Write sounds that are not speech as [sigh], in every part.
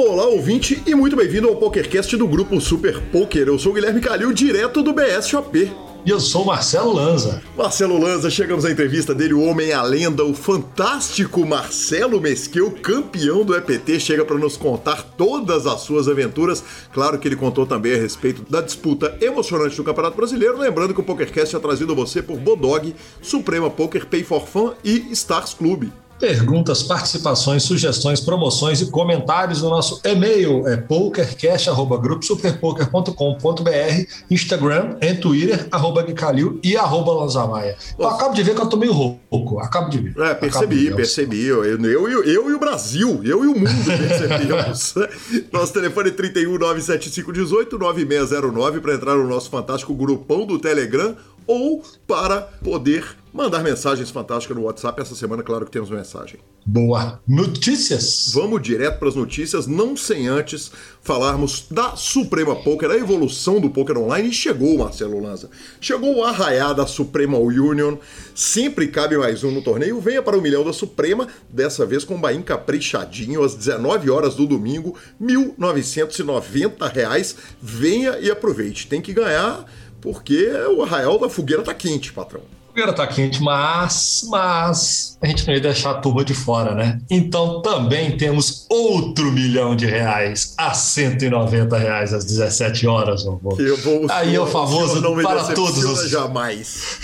Olá, ouvinte, e muito bem-vindo ao PokerCast do grupo Super Poker. Eu sou o Guilherme Calil, direto do BSOP. E eu sou Marcelo Lanza. Marcelo Lanza, chegamos à entrevista dele, o homem a lenda, o fantástico Marcelo Mesquil, campeão do EPT, chega para nos contar todas as suas aventuras. Claro que ele contou também a respeito da disputa emocionante do Campeonato Brasileiro, lembrando que o PokerCast é trazido a você por Bodog, Suprema Poker, Pay for Fun e Stars Clube. Perguntas, participações, sugestões, promoções e comentários no nosso e-mail é pokercast.gruposuperpoker.com.br, Instagram e Twitter, arroba Guicalil e arroba Lanzamaia. Eu acabo de ver que eu tô meio rouco, acabo de ver. É, percebi, percebi. Eu, eu, eu, eu, e o Brasil, eu e o mundo [laughs] percebemos. [laughs] nosso telefone é 31 975 18 9609 para entrar no nosso fantástico grupão do Telegram ou para poder mandar mensagens fantásticas no WhatsApp. Essa semana, claro que temos mensagem. Boa. Notícias. Vamos direto para as notícias, não sem antes falarmos da Suprema Poker, da evolução do poker online. E chegou, Marcelo Lanza. Chegou o arraiá da Suprema Union. Sempre cabe mais um no torneio. Venha para o milhão da Suprema, dessa vez com o Bahia caprichadinho, às 19 horas do domingo, R$ 1.990. Venha e aproveite. Tem que ganhar porque o arraial da fogueira tá quente, patrão. A fogueira tá quente, mas, mas a gente não ia deixar a turma de fora, né? Então também temos outro milhão de reais a 190 reais às 17 horas, meu Eu vou, Aí é o famoso não me para todos os jamais.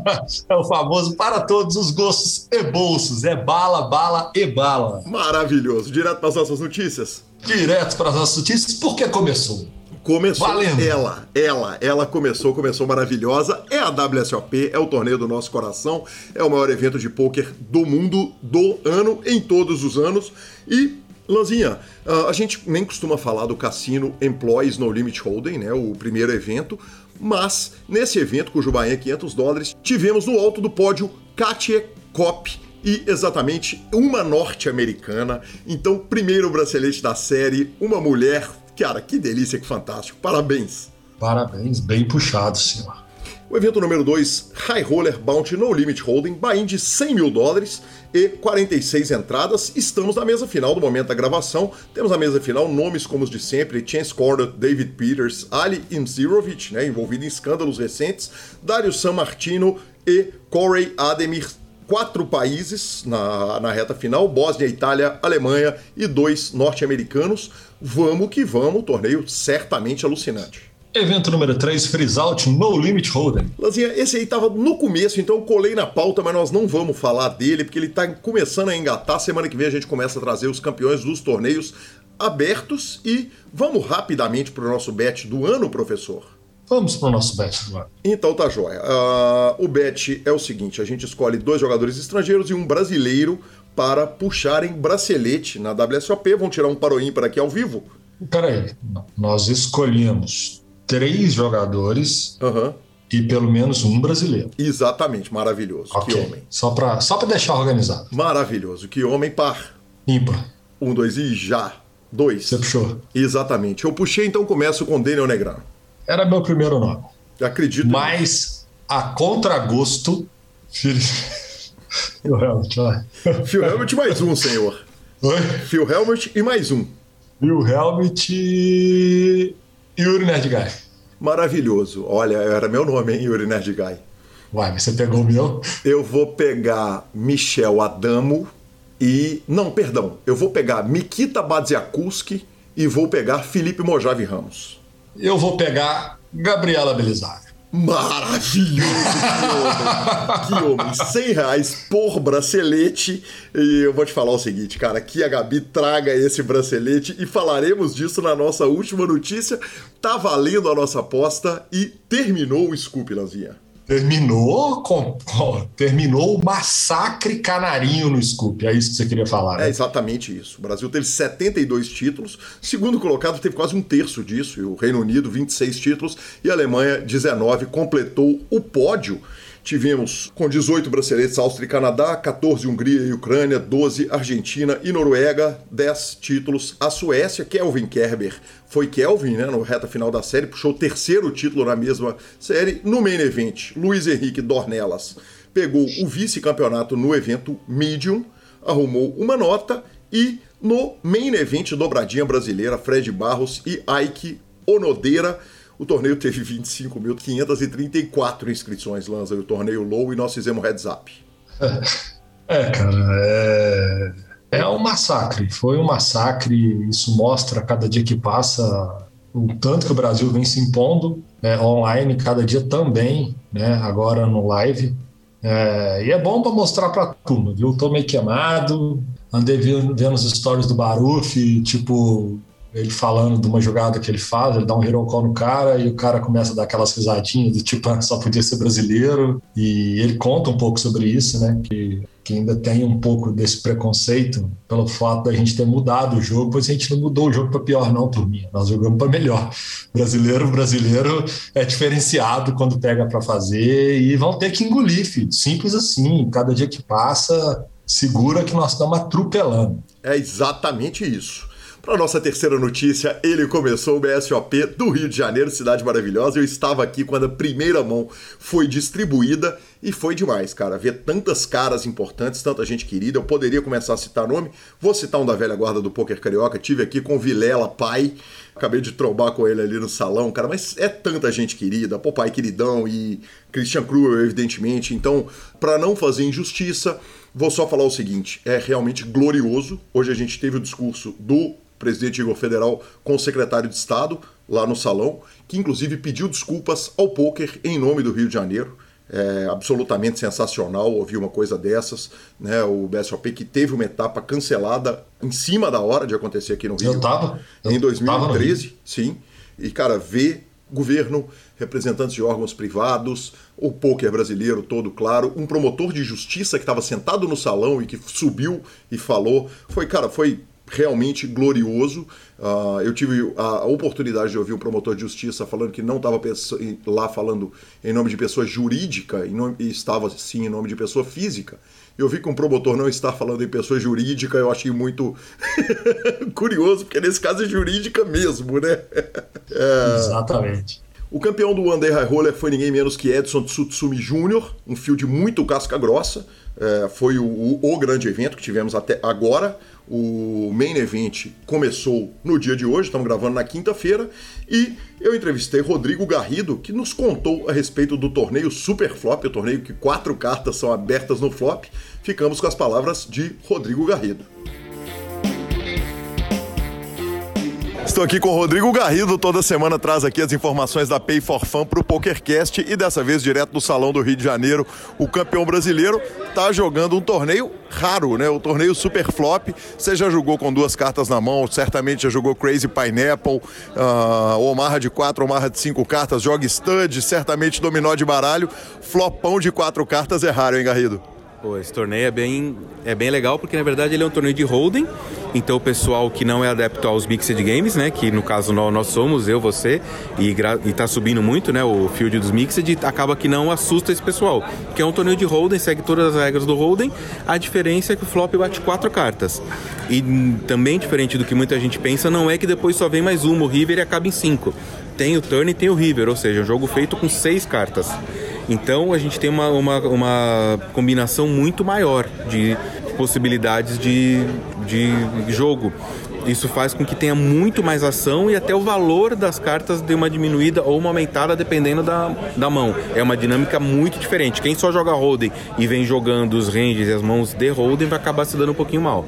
[laughs] é o famoso para todos os gostos e bolsos, é bala, bala e bala. Maravilhoso. Direto para as nossas notícias. Direto para as nossas notícias, porque começou. Começou Valendo. ela, ela, ela começou, começou maravilhosa. É a WSOP, é o torneio do nosso coração, é o maior evento de pôquer do mundo do ano, em todos os anos. E, Lanzinha, ah, a gente nem costuma falar do Cassino Employees No Limit Holding, né, o primeiro evento, mas nesse evento, cujo Bahia é 500 dólares, tivemos no alto do pódio Katia Kopp, e exatamente uma norte-americana. Então, primeiro bracelete da série, uma mulher Cara, que delícia, que fantástico. Parabéns. Parabéns, bem puxado, senhor. O evento número 2, High Roller Bounty No Limit Holding, buy de 100 mil dólares e 46 entradas. Estamos na mesa final do momento da gravação. Temos na mesa final nomes como os de sempre: Chance Corder, David Peters, Ali Imzirovic, né, envolvido em escândalos recentes, Dario San Martino e Corey Ademir quatro países na, na reta final: Bósnia, Itália, Alemanha e dois norte-americanos. Vamos que vamos, torneio certamente alucinante. Evento número 3, Freeze Out No Limit Hold'em. Lazinha, esse aí tava no começo, então eu colei na pauta, mas nós não vamos falar dele, porque ele tá começando a engatar. Semana que vem a gente começa a trazer os campeões dos torneios abertos e vamos rapidamente para o nosso bet do ano, professor. Vamos para o nosso bet agora. Então tá joia. Uh, o bet é o seguinte: a gente escolhe dois jogadores estrangeiros e um brasileiro para puxarem bracelete na WSOP. Vão tirar um paroim para aqui ao vivo. Peraí, nós escolhemos três jogadores uhum. e pelo menos um brasileiro. Exatamente, maravilhoso. Okay. Que homem. Só para só deixar organizado. Maravilhoso. Que homem par. Ímpar. Um, dois e já. Dois. Você puxou. Exatamente. Eu puxei, então começo com Daniel Negrão. Era meu primeiro nome. Acredito. Mas, a contragosto. [laughs] Phil Helmut, vai. Phil Helmut mais um, senhor. Oi? Phil Helmut e mais um. Phil Helmut e. Yuri Nerdguy. Maravilhoso. Olha, era meu nome, hein, Yuri Nerdguy. Uai, mas você pegou o meu? Eu vou pegar Michel Adamo e. Não, perdão. Eu vou pegar Mikita Badziakuski e vou pegar Felipe Mojave Ramos. Eu vou pegar Gabriela Belisário. Maravilhoso! Que homem! que homem! 100 reais por bracelete. E eu vou te falar o seguinte, cara, que a Gabi traga esse bracelete e falaremos disso na nossa última notícia. Tá valendo a nossa aposta e terminou o scoop, Lanzinha. Terminou com, terminou o massacre canarinho no Scoop. É isso que você queria falar, né? É exatamente isso. O Brasil teve 72 títulos, segundo colocado teve quase um terço disso, e o Reino Unido 26 títulos e a Alemanha 19 completou o pódio Tivemos com 18 braceletes Áustria e Canadá, 14 Hungria e Ucrânia, 12 Argentina e Noruega, 10 títulos a Suécia. Kelvin Kerber foi Kelvin, né, no reta final da série, puxou o terceiro título na mesma série. No main event, Luiz Henrique Dornelas pegou o vice-campeonato no evento Medium, arrumou uma nota e no main event dobradinha brasileira, Fred Barros e Ike Onodeira. O torneio teve 25.534 inscrições, Lanza, o torneio low, e nós fizemos heads up. [laughs] É, cara, é... é um massacre. Foi um massacre. Isso mostra cada dia que passa o tanto que o Brasil vem se impondo né, online cada dia também, né, agora no live. É, e é bom para mostrar para a turma, viu? Tô meio queimado, andei vendo, vendo os stories do Baruf, tipo, ele falando de uma jogada que ele faz, ele dá um hero call no cara e o cara começa a dar aquelas risadinhas do tipo, [laughs] ah, só podia ser brasileiro. E ele conta um pouco sobre isso, né? Que, que ainda tem um pouco desse preconceito pelo fato da gente ter mudado o jogo, pois a gente não mudou o jogo para pior, não, turminha. Nós jogamos para melhor. Brasileiro, brasileiro é diferenciado quando pega para fazer e vão ter que engolir, filho. Simples assim. Cada dia que passa, segura que nós estamos atropelando. É exatamente isso. Para nossa terceira notícia, ele começou o BSOP do Rio de Janeiro, cidade maravilhosa. Eu estava aqui quando a primeira mão foi distribuída e foi demais, cara. Ver tantas caras importantes, tanta gente querida. Eu poderia começar a citar nome. Vou citar um da velha guarda do Poker Carioca. Tive aqui com Vilela, pai. Acabei de trombar com ele ali no salão, cara. Mas é tanta gente querida. Pô, pai queridão e Christian Kruger, evidentemente. Então, para não fazer injustiça, vou só falar o seguinte: é realmente glorioso. Hoje a gente teve o discurso do presidente Igor Federal com o secretário de Estado lá no salão, que inclusive pediu desculpas ao poker em nome do Rio de Janeiro. É absolutamente sensacional ouvir uma coisa dessas, né? O BSOP que teve uma etapa cancelada em cima da hora de acontecer aqui no Rio. Eu tava. Em 2013, tava sim. E cara, ver governo, representantes de órgãos privados, o poker brasileiro todo, claro, um promotor de justiça que estava sentado no salão e que subiu e falou, foi, cara, foi realmente glorioso. Uh, eu tive a oportunidade de ouvir um promotor de justiça falando que não estava lá falando em nome de pessoa jurídica e, nome, e, estava sim em nome de pessoa física. Eu vi que um promotor não está falando em pessoa jurídica, eu achei muito [laughs] curioso, porque nesse caso é jurídica mesmo, né? [laughs] é... Exatamente. O campeão do One Day High Roller foi ninguém menos que Edson Tsutsumi Jr., um field muito casca grossa. É, foi o, o, o grande evento que tivemos até agora. O main event começou no dia de hoje, estamos gravando na quinta-feira, e eu entrevistei Rodrigo Garrido, que nos contou a respeito do torneio Super Flop, o torneio que quatro cartas são abertas no flop. Ficamos com as palavras de Rodrigo Garrido. Estou aqui com o Rodrigo Garrido, toda semana traz aqui as informações da Pay for Fun para o PokerCast e dessa vez direto do Salão do Rio de Janeiro, o campeão brasileiro está jogando um torneio raro, né? O torneio Super Flop. Você já jogou com duas cartas na mão, certamente já jogou Crazy Pineapple, uh, Omarra de quatro, Omarra de cinco cartas, joga Stud, certamente dominó de baralho. Flopão de quatro cartas é raro, hein, Garrido? Pô, esse torneio é bem, é bem legal porque na verdade ele é um torneio de holding. Então o pessoal que não é adepto aos mixed games, né, que no caso nós, nós somos eu, você e, e tá subindo muito, né, o field dos mixed, acaba que não assusta esse pessoal, que é um torneio de holding, segue todas as regras do holding. A diferença é que o flop bate quatro cartas. E também diferente do que muita gente pensa, não é que depois só vem mais uma, o river e acaba em cinco. Tem o turn e tem o river, ou seja, um jogo feito com seis cartas. Então a gente tem uma, uma, uma combinação muito maior de possibilidades de, de jogo. Isso faz com que tenha muito mais ação e até o valor das cartas dê uma diminuída ou uma aumentada dependendo da, da mão. É uma dinâmica muito diferente. Quem só joga Hold'em e vem jogando os ranges e as mãos de Hold'em vai acabar se dando um pouquinho mal.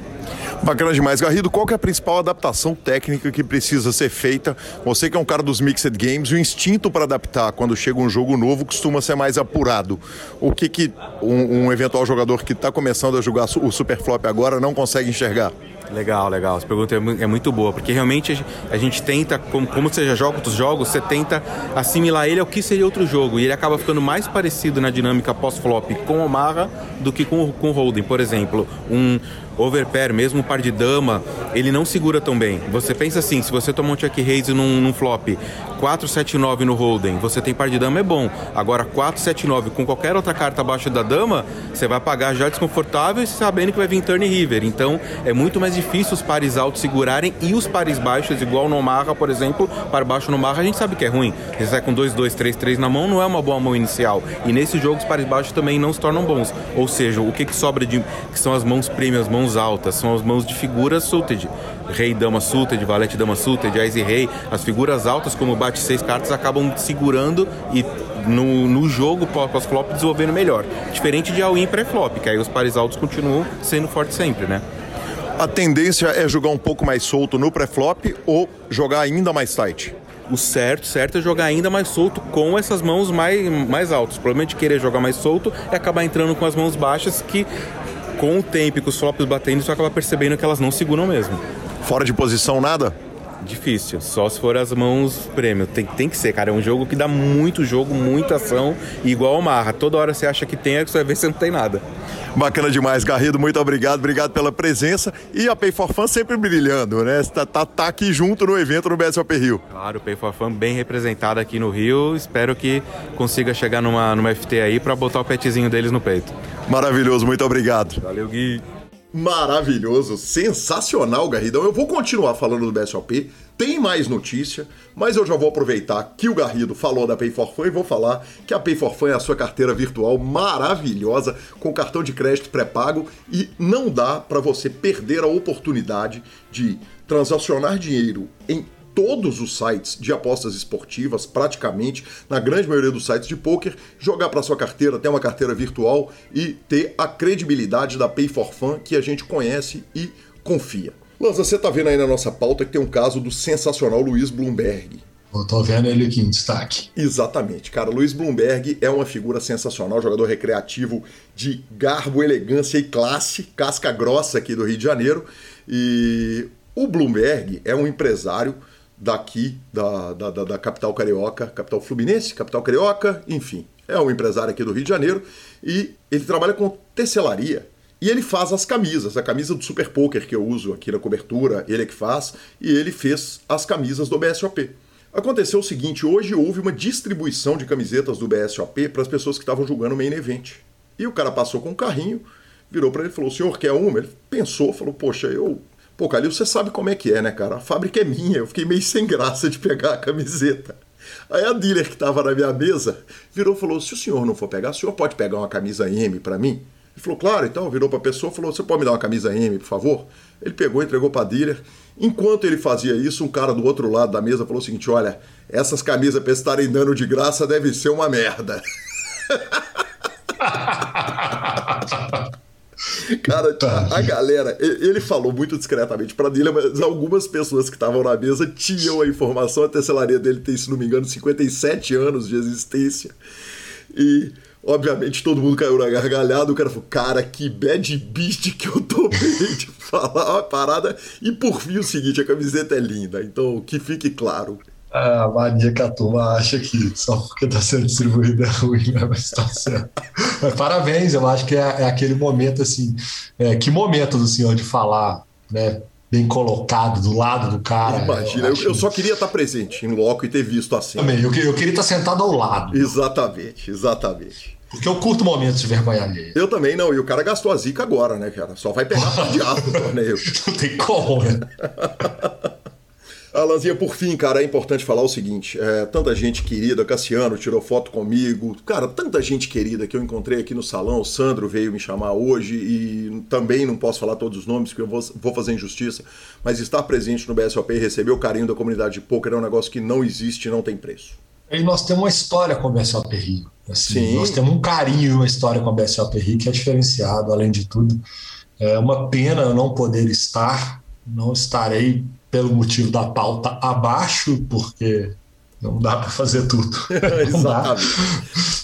Bacana demais. Garrido, qual é a principal adaptação técnica que precisa ser feita? Você que é um cara dos Mixed Games, o instinto para adaptar quando chega um jogo novo costuma ser mais apurado. O que, que um, um eventual jogador que está começando a jogar o Super Flop agora não consegue enxergar? Legal, legal. Essa pergunta é, é muito boa, porque realmente a gente tenta, como, como você já joga outros jogos, você tenta assimilar ele ao que seria outro jogo. E ele acaba ficando mais parecido na dinâmica pós-flop com o Marra do que com, com o Holding. Por exemplo, um overpair, mesmo par de dama, ele não segura tão bem. Você pensa assim, se você tomar um check raise num, num flop, 4, 7, 9 no hold'em, você tem par de dama é bom. Agora 4, 7, 9 com qualquer outra carta abaixo da dama, você vai pagar já desconfortável e sabendo que vai vir turn river. Então é muito mais difícil os pares altos segurarem e os pares baixos, igual no Marra, por exemplo, para baixo no Marra, a gente sabe que é ruim. Você sai com 2, 2, 3, 3 na mão, não é uma boa mão inicial. E nesse jogo os pares baixos também não se tornam bons. Ou seja, o que, que sobra de que são as mãos premium, as mãos altas, são as mãos de figuras suited. Rei, dama suited, valete, dama suited, ás e rei. As figuras altas, como bate seis cartas, acabam segurando e no, no jogo pós-flop desenvolvendo melhor. Diferente de all-in pré-flop, que aí os pares altos continuam sendo fortes sempre, né? A tendência é jogar um pouco mais solto no pré-flop ou jogar ainda mais tight? O certo, certo é jogar ainda mais solto com essas mãos mais, mais altas. Provavelmente querer jogar mais solto é acabar entrando com as mãos baixas que com o tempo e com os flops batendo, você acaba percebendo que elas não seguram mesmo. Fora de posição, nada? Difícil, só se for as mãos prêmio. Tem, tem que ser, cara. É um jogo que dá muito jogo, muita ação, igual ao Marra. Toda hora você acha que tem, você vai ver se não tem nada. Bacana demais, Garrido. Muito obrigado, obrigado pela presença. E a Pay for Fun sempre brilhando, né? Tá, tá, tá aqui junto no evento no BSOP Rio. Claro, o Pay for Fun bem representado aqui no Rio. Espero que consiga chegar numa, numa FT aí para botar o petzinho deles no peito. Maravilhoso, muito obrigado. Valeu, Gui maravilhoso, sensacional, Garridão. Eu vou continuar falando do BSOP, tem mais notícia, mas eu já vou aproveitar que o Garrido falou da Pay for Fun e vou falar que a Pay for Fun é a sua carteira virtual maravilhosa com cartão de crédito pré-pago e não dá para você perder a oportunidade de transacionar dinheiro em todos os sites de apostas esportivas, praticamente, na grande maioria dos sites de poker, jogar para sua carteira, ter uma carteira virtual e ter a credibilidade da Pay for Fun que a gente conhece e confia. Lanza, você tá vendo aí na nossa pauta que tem um caso do sensacional Luiz Bloomberg. Eu tô vendo ele aqui em destaque. Exatamente, cara. Luiz Bloomberg é uma figura sensacional, jogador recreativo de garbo, elegância e classe, casca grossa aqui do Rio de Janeiro. E o Bloomberg é um empresário daqui, da, da, da, capital carioca, capital fluminense, capital carioca, enfim. É um empresário aqui do Rio de Janeiro e ele trabalha com tecelaria. E ele faz as camisas, a camisa do Super Poker que eu uso aqui na cobertura, ele é que faz, e ele fez as camisas do BSOP. Aconteceu o seguinte, hoje houve uma distribuição de camisetas do BSOP para as pessoas que estavam jogando o Main Event. E o cara passou com um carrinho, virou para ele e falou, o senhor quer uma? Ele pensou, falou, poxa, eu Pô, Calil, você sabe como é que é, né, cara? A fábrica é minha, eu fiquei meio sem graça de pegar a camiseta. Aí a dealer que estava na minha mesa virou e falou: se o senhor não for pegar, o senhor pode pegar uma camisa M para mim? Ele falou, claro, então virou para a pessoa e falou: você pode me dar uma camisa M, por favor? Ele pegou, entregou para a dealer. Enquanto ele fazia isso, um cara do outro lado da mesa falou o seguinte: olha, essas camisas para estarem dando de graça deve ser uma merda. [laughs] [laughs] Cara, tá. a galera, ele falou muito discretamente para dele, mas algumas pessoas que estavam na mesa tinham a informação. A tecelaria dele tem, se não me engano, 57 anos de existência. E, obviamente, todo mundo caiu na gargalhada. O cara falou: Cara, que bad beat que eu tomei [laughs] de falar uma parada. E por fim, o seguinte: a camiseta é linda. Então, que fique claro a mania que a turma acha que só porque está sendo distribuída é [laughs] ruim, né? mas está certo. Mas parabéns, eu acho que é, é aquele momento assim. É, que momento do senhor de falar, né? Bem colocado do lado do cara. Imagina, eu, eu, eu só queria estar presente em loco e ter visto assim. Também, eu, eu queria estar sentado ao lado. Exatamente, exatamente. Porque eu curto momentos de vergonha alheia. Eu também não, e o cara gastou a zica agora, né, cara? Só vai pegar pra diabo no torneio. Não tem como, né? [laughs] Alanzinha, por fim, cara, é importante falar o seguinte: é, tanta gente querida, Cassiano tirou foto comigo, cara, tanta gente querida que eu encontrei aqui no salão, o Sandro veio me chamar hoje e também não posso falar todos os nomes, porque eu vou, vou fazer injustiça, mas estar presente no BSOP e receber o carinho da comunidade de poker é um negócio que não existe e não tem preço. E nós temos uma história com o BSOP Rio. Assim, Sim. Nós temos um carinho e uma história com o BSOP Rio que é diferenciado, além de tudo. É uma pena eu não poder estar, não estarei pelo motivo da pauta abaixo, porque não dá para fazer tudo. [laughs] Exatamente.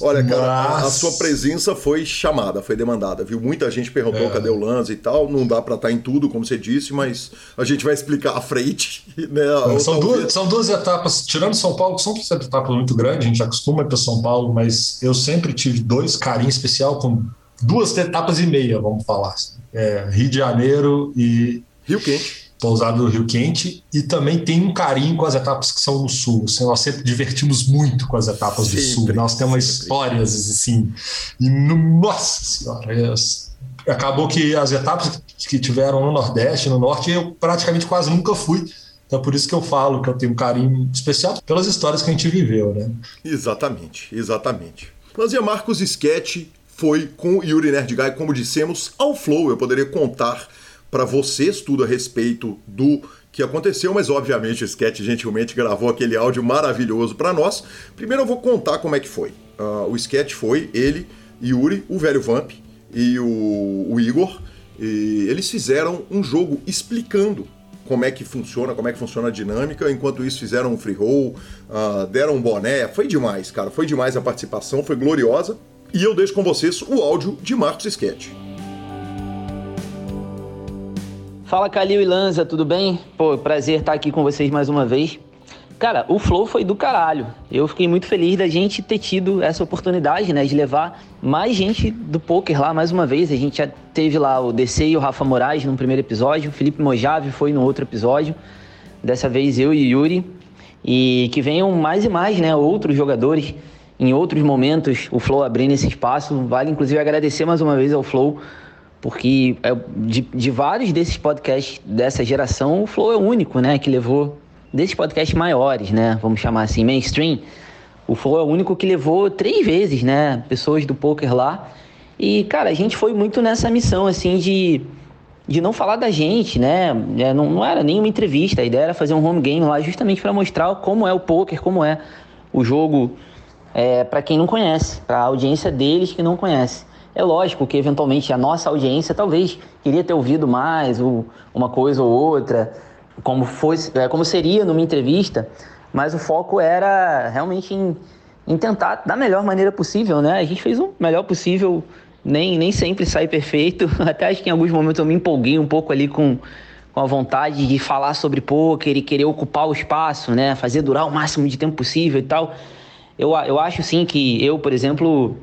Olha, cara, Mas... a sua presença foi chamada, foi demandada, viu? Muita gente perguntou é. cadê o Lanza e tal. Não dá para estar em tudo, como você disse, mas a gente vai explicar [laughs] a frente. Né? São, duas, são duas etapas, tirando São Paulo, que são duas etapas muito grandes, a gente acostuma para São Paulo, mas eu sempre tive dois carinhos especial com duas etapas e meia, vamos falar. Assim. É, Rio de Janeiro e. Rio Quente pousada do Rio Quente e também tem um carinho com as etapas que são no sul. Assim, nós sempre divertimos muito com as etapas sempre, do sul. Nós temos sempre. histórias assim. E, nossa senhora, é, acabou que as etapas que tiveram no Nordeste, no Norte, eu praticamente quase nunca fui. Então, por isso que eu falo que eu tenho um carinho especial pelas histórias que a gente viveu, né? Exatamente, exatamente. Fazia Marcos Sketch foi com Yuri Nerdguy, como dissemos, ao Flow. Eu poderia contar para vocês tudo a respeito do que aconteceu, mas obviamente o Sketch gentilmente gravou aquele áudio maravilhoso para nós. Primeiro eu vou contar como é que foi. Uh, o Sketch foi ele, Yuri, o velho Vamp e o, o Igor. E eles fizeram um jogo explicando como é que funciona, como é que funciona a dinâmica. Enquanto isso, fizeram um free roll, uh, deram um boné. Foi demais, cara. Foi demais a participação, foi gloriosa. E eu deixo com vocês o áudio de Marcos Sketch. Fala Calil e Lanza, tudo bem? Pô, prazer estar aqui com vocês mais uma vez. Cara, o flow foi do caralho. Eu fiquei muito feliz da gente ter tido essa oportunidade, né, de levar mais gente do poker lá mais uma vez. A gente já teve lá o DC e o Rafa Moraes no primeiro episódio, o Felipe Mojave foi no outro episódio. Dessa vez eu e Yuri. E que venham mais e mais, né, outros jogadores em outros momentos o Flow abrindo esse espaço. Vale inclusive agradecer mais uma vez ao Flow, porque é, de, de vários desses podcasts dessa geração, o Flow é o único, né, que levou desses podcasts maiores, né, vamos chamar assim, mainstream. O Flow é o único que levou três vezes, né, pessoas do poker lá. E, cara, a gente foi muito nessa missão, assim, de, de não falar da gente, né? É, não, não era nenhuma entrevista, a ideia era fazer um home game lá justamente para mostrar como é o poker, como é o jogo é, para quem não conhece, para a audiência deles que não conhece. É lógico que eventualmente a nossa audiência talvez queria ter ouvido mais ou uma coisa ou outra, como fosse, é, como seria numa entrevista, mas o foco era realmente em, em tentar da melhor maneira possível, né? A gente fez o melhor possível, nem, nem sempre sai perfeito. [laughs] Até acho que em alguns momentos eu me empolguei um pouco ali com, com a vontade de falar sobre poker e querer ocupar o espaço, né? Fazer durar o máximo de tempo possível e tal. Eu, eu acho sim que eu, por exemplo,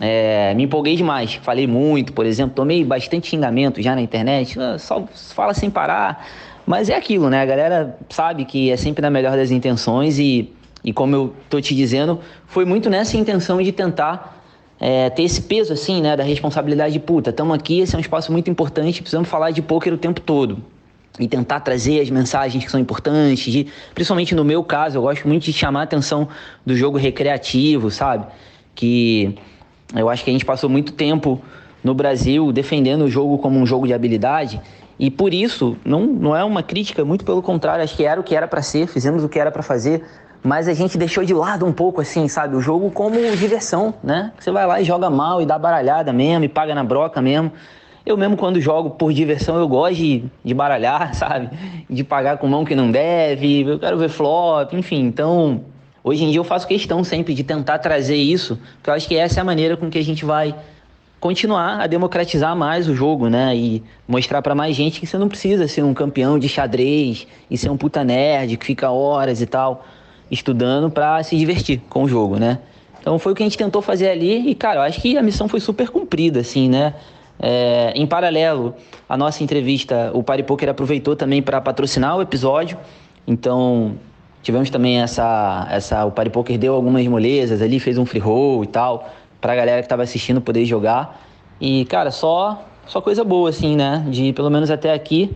é, me empolguei demais. Falei muito, por exemplo, tomei bastante xingamento já na internet. Só fala sem parar. Mas é aquilo, né? A galera sabe que é sempre na melhor das intenções e, e como eu tô te dizendo, foi muito nessa intenção de tentar é, ter esse peso, assim, né? Da responsabilidade de puta, estamos aqui, esse é um espaço muito importante, precisamos falar de pôquer o tempo todo e tentar trazer as mensagens que são importantes, de, principalmente no meu caso, eu gosto muito de chamar a atenção do jogo recreativo, sabe? Que eu acho que a gente passou muito tempo no Brasil defendendo o jogo como um jogo de habilidade e por isso não, não é uma crítica, muito pelo contrário, acho que era o que era para ser, fizemos o que era para fazer, mas a gente deixou de lado um pouco assim, sabe? O jogo como diversão, né? Você vai lá e joga mal e dá baralhada mesmo e paga na broca mesmo. Eu mesmo quando jogo por diversão, eu gosto de, de baralhar, [laughs] sabe? De pagar com mão que não deve, eu quero ver flop, enfim. Então, hoje em dia eu faço questão sempre de tentar trazer isso, porque eu acho que essa é a maneira com que a gente vai continuar a democratizar mais o jogo, né? E mostrar para mais gente que você não precisa ser um campeão de xadrez e ser um puta nerd que fica horas e tal estudando para se divertir com o jogo, né? Então foi o que a gente tentou fazer ali e, cara, eu acho que a missão foi super cumprida, assim, né? É, em paralelo, a nossa entrevista, o Party Poker aproveitou também para patrocinar o episódio. Então, tivemos também essa, essa o Party Poker deu algumas molezas ali, fez um free roll e tal, para a galera que estava assistindo poder jogar. E, cara, só só coisa boa assim, né? De pelo menos até aqui.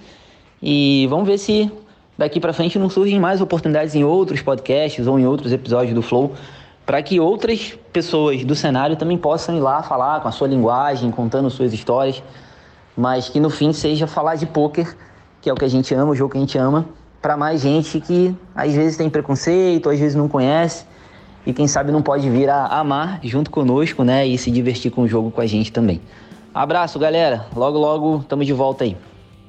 E vamos ver se daqui para frente não surgem mais oportunidades em outros podcasts ou em outros episódios do Flow para que outras pessoas do cenário também possam ir lá falar com a sua linguagem, contando suas histórias, mas que no fim seja falar de poker, que é o que a gente ama, o jogo que a gente ama, para mais gente que às vezes tem preconceito, às vezes não conhece e quem sabe não pode vir a amar junto conosco, né, e se divertir com o jogo com a gente também. Abraço, galera. Logo logo estamos de volta aí.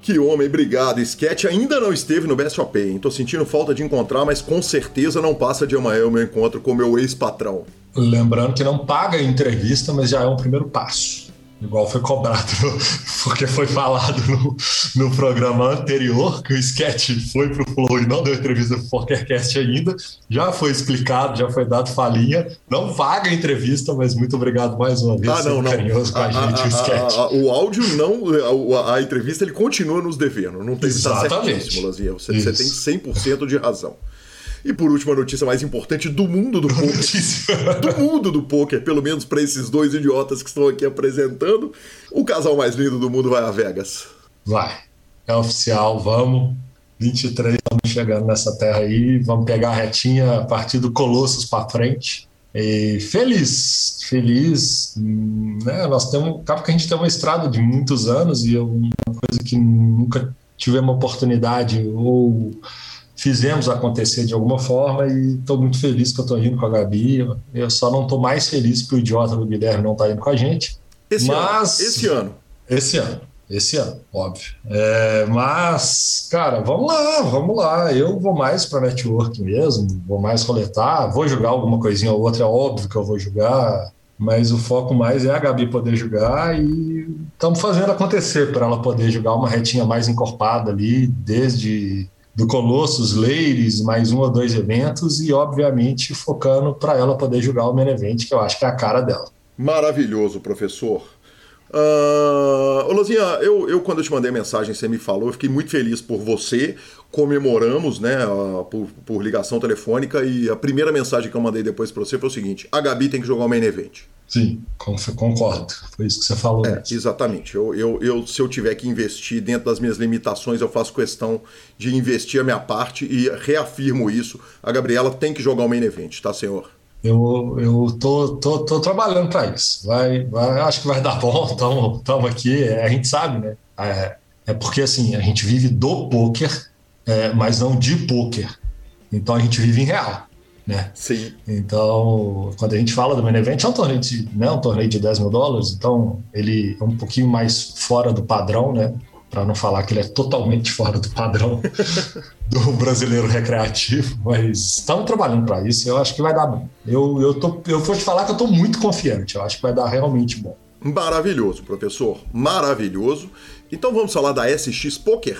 Que homem, obrigado. Sketch ainda não esteve no BSOP, hein? Tô sentindo falta de encontrar, mas com certeza não passa de amanhã o meu encontro com meu ex-patrão. Lembrando que não paga a entrevista, mas já é um primeiro passo igual foi cobrado, [laughs] porque foi falado no, no programa anterior que o sketch foi pro Flow e não deu entrevista pro PokerCast ainda. Já foi explicado, já foi dado falinha. Não vaga a entrevista, mas muito obrigado mais uma vez. Ah, não, não. carinhoso com a, a gente, a, o sketch. A, o áudio não, a, entrevista ele continua nos devendo. Não tem Exatamente. Tá certíssimo, Lazinha. Você, você tem 100% de razão. E por último, a notícia mais importante do mundo do [laughs] poker. do mundo do poker, pelo menos para esses dois idiotas que estão aqui apresentando. O casal mais lindo do mundo vai a Vegas. Vai. É oficial, vamos. 23 estamos chegando nessa terra aí, vamos pegar a retinha a partir do Colossus para frente. E feliz, feliz, né? Nós temos, acaba que a gente tem uma estrada de muitos anos e uma coisa que nunca tivemos oportunidade ou fizemos acontecer de alguma forma e estou muito feliz que eu estou indo com a Gabi. Eu só não estou mais feliz que o idiota do Guilherme não está indo com a gente. Esse mas, ano. Esse ano. Esse ano. Esse ano, óbvio. É, mas, cara, vamos lá, vamos lá. Eu vou mais para network mesmo, vou mais coletar, vou jogar alguma coisinha ou outra, é óbvio que eu vou jogar, mas o foco mais é a Gabi poder jogar e estamos fazendo acontecer para ela poder jogar uma retinha mais encorpada ali, desde do Colossus, Ladies, mais um ou dois eventos e, obviamente, focando para ela poder jogar o main event, que eu acho que é a cara dela. Maravilhoso, professor. Uh, Lozinha, eu, eu quando eu te mandei a mensagem, você me falou, eu fiquei muito feliz por você. Comemoramos, né, uh, por, por, ligação telefônica. E a primeira mensagem que eu mandei depois para você foi o seguinte: a Gabi tem que jogar o main event. Sim, concordo. Foi isso que você falou. É, exatamente. Eu, eu, eu, se eu tiver que investir dentro das minhas limitações, eu faço questão de investir a minha parte e reafirmo isso. A Gabriela tem que jogar o main event, tá, senhor? eu, eu tô, tô, tô trabalhando para isso. Vai, vai, acho que vai dar bom. [laughs] Estamos aqui. É, a gente sabe, né? É, é, porque assim a gente vive do poker, é, mas não de poker. Então a gente vive em real, né? Sim. Então quando a gente fala do main event é um torneio de, né, um torneio de 10 mil dólares. Então ele é um pouquinho mais fora do padrão, né? para não falar que ele é totalmente fora do padrão [laughs] do brasileiro recreativo, mas estamos trabalhando para isso. Eu acho que vai dar bom. Eu, eu, tô, eu vou te falar que eu estou muito confiante. Eu acho que vai dar realmente bom. Maravilhoso, professor. Maravilhoso. Então vamos falar da SX Poker.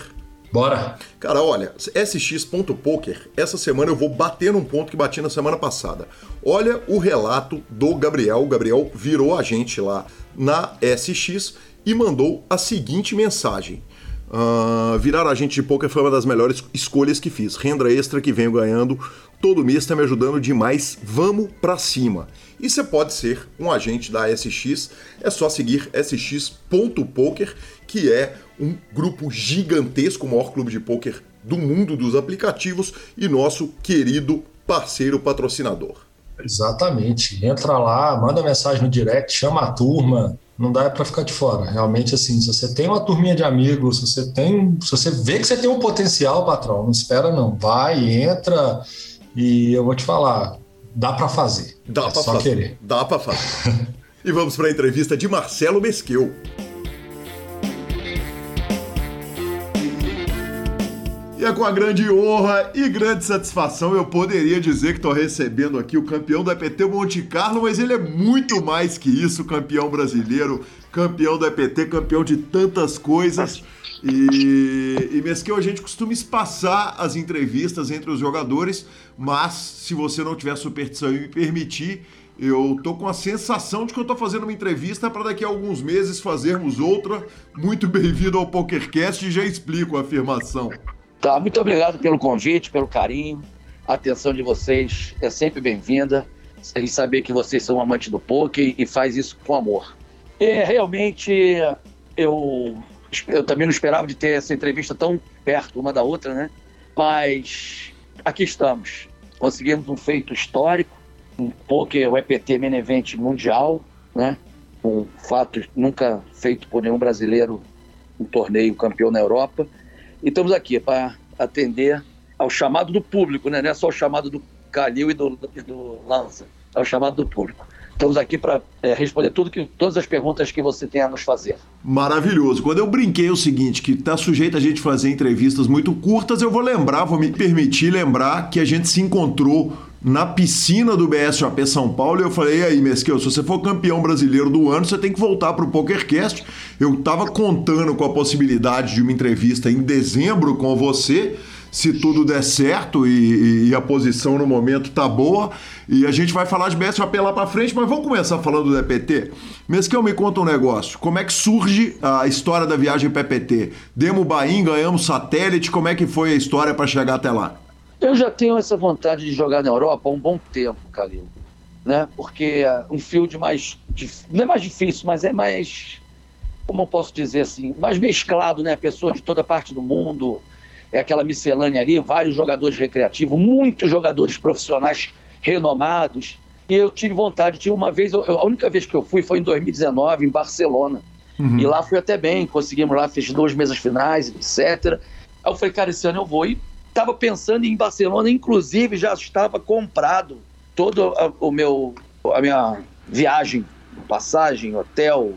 Bora. Cara, olha, sx.poker, essa semana eu vou bater num ponto que bati na semana passada. Olha o relato do Gabriel. O Gabriel virou a gente lá na SX e mandou a seguinte mensagem. Uh, virar agente de poker foi uma das melhores escolhas que fiz. Renda extra que venho ganhando todo mês está me ajudando demais. Vamos para cima. E você pode ser um agente da SX. É só seguir sx.poker, que é um grupo gigantesco, o maior clube de poker do mundo dos aplicativos e nosso querido parceiro patrocinador. Exatamente. Entra lá, manda mensagem no direct, chama a turma, não dá para ficar de fora. Realmente, assim, se você tem uma turminha de amigos, se você tem, se você vê que você tem um potencial, patrão, não espera não, vai, entra e eu vou te falar, dá para fazer. Dá é para fazer. Querer. Dá para fazer. [laughs] e vamos para a entrevista de Marcelo Mesqueu. E é com a grande honra e grande satisfação eu poderia dizer que estou recebendo aqui o campeão do EPT Monte Carlo, mas ele é muito mais que isso, campeão brasileiro, campeão do EPT, campeão de tantas coisas. E, e Mesquil, a gente costuma espaçar as entrevistas entre os jogadores, mas se você não tiver superstição e me permitir, eu tô com a sensação de que eu tô fazendo uma entrevista para daqui a alguns meses fazermos outra. Muito bem-vindo ao PokerCast e já explico a afirmação. Tá, muito obrigado pelo convite, pelo carinho. A atenção de vocês é sempre bem-vinda. Sem saber que vocês são amantes do poker e faz isso com amor. E realmente eu, eu também não esperava de ter essa entrevista tão perto uma da outra, né? Mas aqui estamos. Conseguimos um feito histórico, um poker, o EPT Main Event mundial, né? Um fato nunca feito por nenhum brasileiro, um torneio campeão na Europa. E estamos aqui para atender ao chamado do público, né? não é só o chamado do Calil e do, do Lanza, é o chamado do público. Estamos aqui para é, responder tudo que, todas as perguntas que você tem a nos fazer. Maravilhoso. Quando eu brinquei o seguinte, que está sujeito a gente fazer entrevistas muito curtas, eu vou lembrar, vou me permitir lembrar que a gente se encontrou na piscina do BSOP São Paulo eu falei, e aí, Mesquil, se você for campeão brasileiro do ano, você tem que voltar para o PokerCast. Eu estava contando com a possibilidade de uma entrevista em dezembro com você, se tudo der certo e, e a posição no momento tá boa. E a gente vai falar de BSOP lá para frente, mas vamos começar falando do EPT. Mesquil, me conta um negócio. Como é que surge a história da viagem para EPT? Demo Bahia, ganhamos satélite, como é que foi a história para chegar até lá? Eu já tenho essa vontade de jogar na Europa há um bom tempo, Calil. Né? Porque é um field mais. Não é mais difícil, mas é mais. Como eu posso dizer assim? Mais mesclado, né? Pessoas de toda parte do mundo. É aquela miscelânea ali, vários jogadores recreativos, muitos jogadores profissionais renomados. E eu tive vontade, tinha uma vez, a única vez que eu fui foi em 2019, em Barcelona. Uhum. E lá fui até bem, conseguimos lá, fiz duas mesas finais, etc. Aí eu falei, cara, esse ano eu vou. E estava pensando em Barcelona, inclusive já estava comprado todo a, o meu, a minha viagem, passagem, hotel,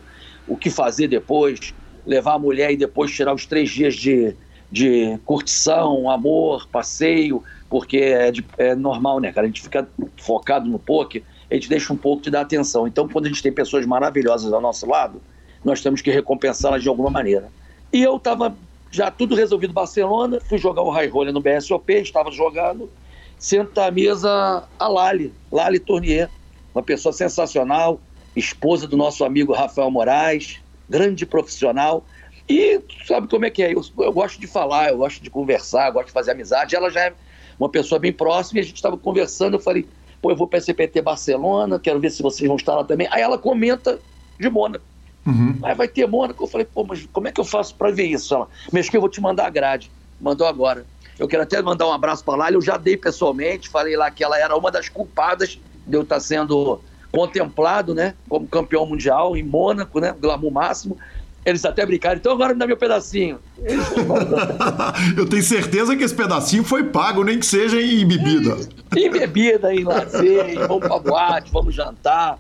o que fazer depois, levar a mulher e depois tirar os três dias de, de curtição, amor, passeio, porque é, de, é normal, né, cara? A gente fica focado no poker, a gente deixa um pouco de dar atenção. Então, quando a gente tem pessoas maravilhosas ao nosso lado, nós temos que recompensá-las de alguma maneira. E eu estava já tudo resolvido Barcelona, fui jogar o high roller no BSOP, estava jogando, senta à mesa a Lali, Lali Tournier, uma pessoa sensacional, esposa do nosso amigo Rafael Moraes, grande profissional. E sabe como é que é? Eu, eu gosto de falar, eu gosto de conversar, gosto de fazer amizade. Ela já é uma pessoa bem próxima e a gente estava conversando. Eu falei, pô, eu vou para a CPT Barcelona, quero ver se vocês vão estar lá também. Aí ela comenta de Mônaco. Uhum. Aí vai ter Mônaco. Eu falei, pô, mas como é que eu faço para ver isso? Ela, que eu vou te mandar a grade. Mandou agora. Eu quero até mandar um abraço para lá. Eu já dei pessoalmente, falei lá que ela era uma das culpadas de eu estar sendo contemplado, né, como campeão mundial em Mônaco, né, glamour máximo. Eles até brincaram, então agora me dá meu pedacinho. [laughs] eu tenho certeza que esse pedacinho foi pago, nem que seja em bebida. em bebida, em lazer, em vamos pra boate, vamos jantar.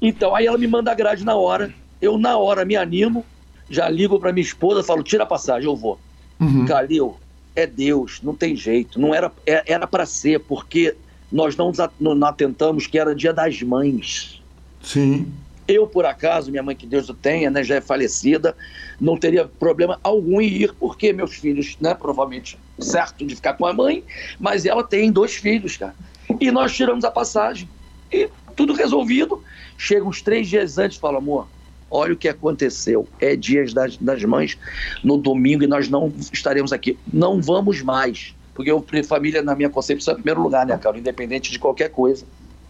Então, aí ela me manda a grade na hora. Eu, na hora, me animo, já ligo para minha esposa, falo, tira a passagem, eu vou. Uhum. Calil, é Deus, não tem jeito. Não era é, era para ser, porque nós não, não atentamos que era dia das mães. Sim. Eu, por acaso, minha mãe, que Deus o tenha, né, já é falecida, não teria problema algum em ir, porque meus filhos, né, provavelmente, certo de ficar com a mãe, mas ela tem dois filhos, cara. E nós tiramos a passagem. E tudo resolvido. Chega uns três dias antes e fala, amor, olha o que aconteceu. É dias das, das mães no domingo e nós não estaremos aqui. Não vamos mais. Porque eu, família, na minha concepção, é primeiro lugar, né, cara? Independente de qualquer coisa.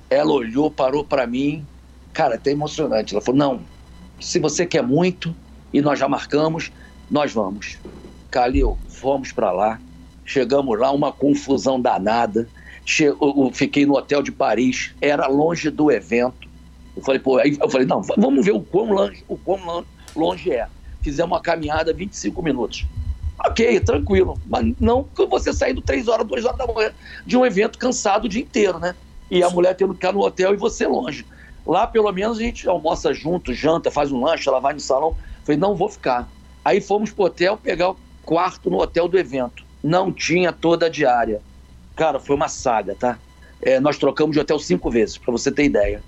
Ela olhou, parou para mim. Cara, até emocionante. Ela falou: não, se você quer muito e nós já marcamos, nós vamos. Calil, fomos para lá. Chegamos lá, uma confusão danada. Che fiquei no hotel de Paris, era longe do evento. Eu falei, pô, aí eu falei, não, vamos ver o quão longe, o quão longe é. Fizemos uma caminhada 25 minutos. Ok, tranquilo. Mas não você saindo 3 horas, 2 horas da manhã de um evento cansado o dia inteiro, né? E a mulher tendo que ficar no hotel e você longe. Lá, pelo menos, a gente almoça junto, janta, faz um lanche, ela vai no salão. Falei, não vou ficar. Aí fomos pro hotel pegar o quarto no hotel do evento. Não tinha toda a diária. Cara, foi uma saga, tá? É, nós trocamos de hotel cinco vezes, para você ter ideia.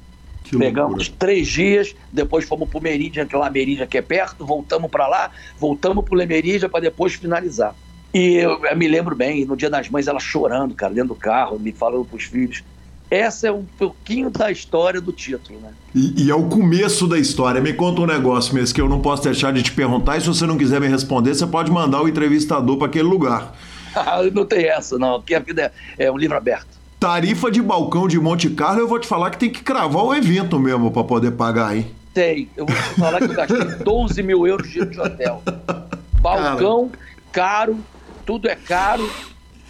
Que Pegamos loucura. três dias, depois fomos para o Meridian, que é lá Meridian que é perto, voltamos para lá, voltamos para o Meridian para depois finalizar. E eu, eu, me lembro bem, no dia das mães, ela chorando, cara, dentro do carro, me falando para os filhos. Essa é um pouquinho da história do título, né? E, e, é o começo da história. Me conta um negócio mesmo que eu não posso deixar de te perguntar, e se você não quiser me responder, você pode mandar o entrevistador para aquele lugar. [laughs] não tem essa, não, porque a vida é, é um livro aberto. Tarifa de balcão de Monte Carlo, eu vou te falar que tem que cravar o evento mesmo para poder pagar, hein? Tem. Eu vou te falar que eu gastei [laughs] 12 mil euros de hotel. Balcão, caro, tudo é caro,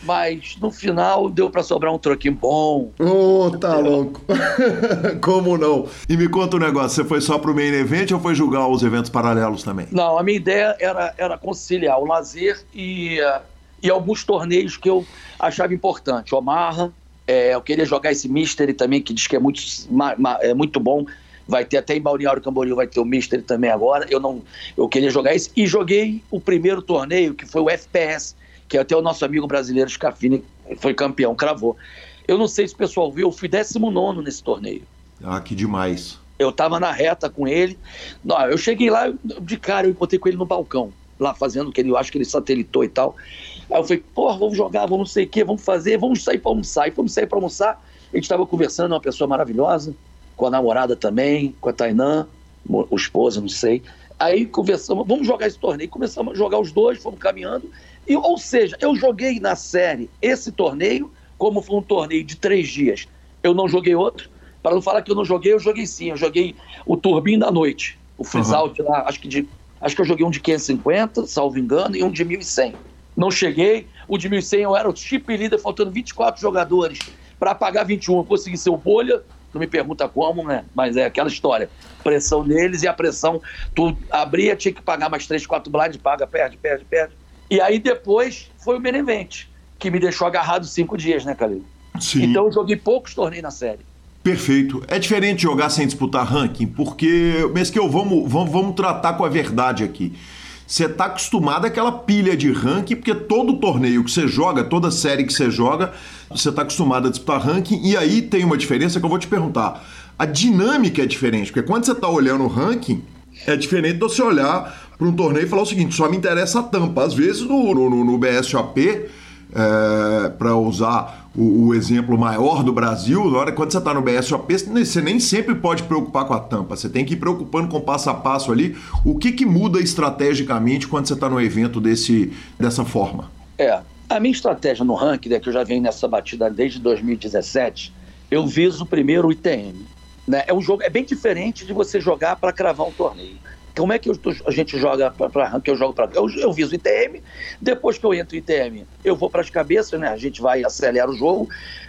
mas no final deu para sobrar um troquinho bom. Ô, oh, tá louco. [laughs] Como não? E me conta um negócio, você foi só pro main event ou foi julgar os eventos paralelos também? Não, a minha ideia era, era conciliar o lazer e, uh, e alguns torneios que eu achava importante. Omaha, é, eu queria jogar esse Mystery também, que diz que é muito, é muito bom. Vai ter até em Balneário Camboriú, vai ter o Mystery também agora. Eu não, eu queria jogar esse. E joguei o primeiro torneio, que foi o FPS, que até o nosso amigo brasileiro Scafini foi campeão, cravou. Eu não sei se o pessoal viu, eu fui 19 nesse torneio. Ah, que demais. Eu tava na reta com ele. Não, eu cheguei lá, de cara, eu encontrei com ele no balcão, lá fazendo o que ele, eu acho que ele satelitou e tal. Aí eu falei, porra, vamos jogar, vamos não sei o quê, vamos fazer, vamos sair para almoçar. E fomos sair para almoçar. A gente estava conversando, uma pessoa maravilhosa, com a namorada também, com a Tainã, o esposa, não sei. Aí conversamos, vamos jogar esse torneio. Começamos a jogar os dois, fomos caminhando. E, ou seja, eu joguei na série esse torneio, como foi um torneio de três dias. Eu não joguei outro. Para não falar que eu não joguei, eu joguei sim. Eu joguei o Turbin da Noite. O freeze uhum. lá, acho que, de, acho que eu joguei um de 550, salvo engano, e um de 1100. Não cheguei. O de 1100 eu era o chip líder, faltando 24 jogadores para pagar 21. Eu consegui ser o bolha, não me pergunta como, né? Mas é aquela história. Pressão neles e a pressão, tu abria, tinha que pagar mais 3, 4 blinds, paga, perde, perde, perde. E aí depois foi o Menevente, que me deixou agarrado cinco dias, né, Calil? Sim. Então eu joguei poucos torneios na série. Perfeito. É diferente jogar sem disputar ranking, porque, que eu vamos, vamos, vamos tratar com a verdade aqui. Você está acostumado àquela pilha de ranking, porque todo torneio que você joga, toda série que você joga, você está acostumado a disputar ranking, e aí tem uma diferença que eu vou te perguntar. A dinâmica é diferente, porque quando você está olhando o ranking, é diferente de você olhar para um torneio e falar o seguinte: só me interessa a tampa. Às vezes no, no, no BSOP, é, para usar o, o, exemplo maior do Brasil, na hora quando você está no BSOP, você nem sempre pode preocupar com a tampa. Você tem que ir preocupando com passo a passo ali. O que, que muda estrategicamente quando você está no evento desse, dessa forma? É, a minha estratégia no ranking, né, que eu já venho nessa batida desde 2017, eu viso primeiro o ITM. Né? É um jogo, é bem diferente de você jogar para cravar um torneio. Como é que eu, a gente joga para ranking? Eu jogo para eu, eu viso ITM. Depois que eu entro ITM, eu vou para as cabeças, né? A gente vai acelera o jogo,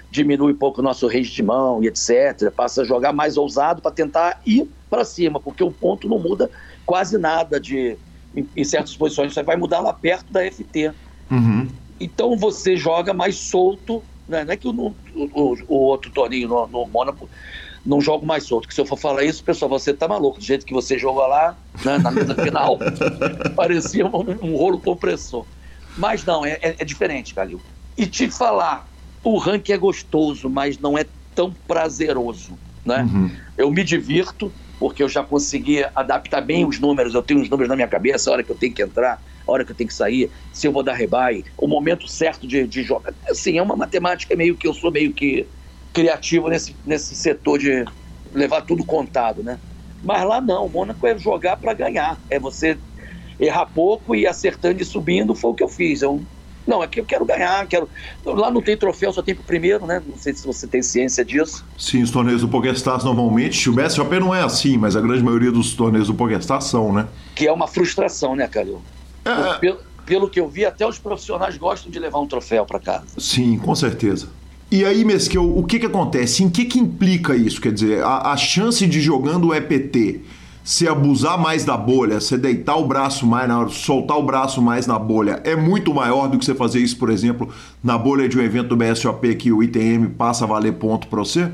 diminui um pouco o nosso range de mão e etc. Passa a jogar mais ousado para tentar ir para cima, porque o ponto não muda quase nada de em, em certas posições. Você vai mudar lá perto da FT. Uhum. Então você joga mais solto, né? não é que o, o, o outro torneio no, no Mônaco não jogo mais solto. Que se eu for falar isso, pessoal, você tá maluco. Do jeito que você joga lá, né, na mesa final, [laughs] parecia um, um, rolo compressor. Mas não, é, é, é diferente, Galil. E te falar, o ranking é gostoso, mas não é tão prazeroso, né? Uhum. Eu me divirto, porque eu já consegui adaptar bem os números, eu tenho os números na minha cabeça, a hora que eu tenho que entrar, a hora que eu tenho que sair, se eu vou dar rebai, o momento certo de, de jogar. Assim, é uma matemática meio que eu sou meio que criativo nesse, nesse setor de levar tudo contado, né? Mas lá não, o Mônaco é jogar para ganhar, é você errar pouco e acertando e subindo, foi o que eu fiz. Eu, não, aqui eu quero ganhar, quero. Lá não tem troféu, só tem pro primeiro, né? Não sei se você tem ciência disso. Sim, os torneios do PokerStars normalmente, o BSOP não é assim, mas a grande maioria dos torneios do PokerStars são, né? Que é uma frustração, né, Calil? É... Pelo, pelo que eu vi, até os profissionais gostam de levar um troféu para casa. Sim, com certeza. E aí, Mesquil, o que, que acontece? Em que, que implica isso? Quer dizer, a, a chance de jogando o EPT se abusar mais da bolha, você deitar o braço mais na hora, soltar o braço mais na bolha, é muito maior do que você fazer isso, por exemplo, na bolha de um evento do BSOP que o ITM passa a valer ponto para você?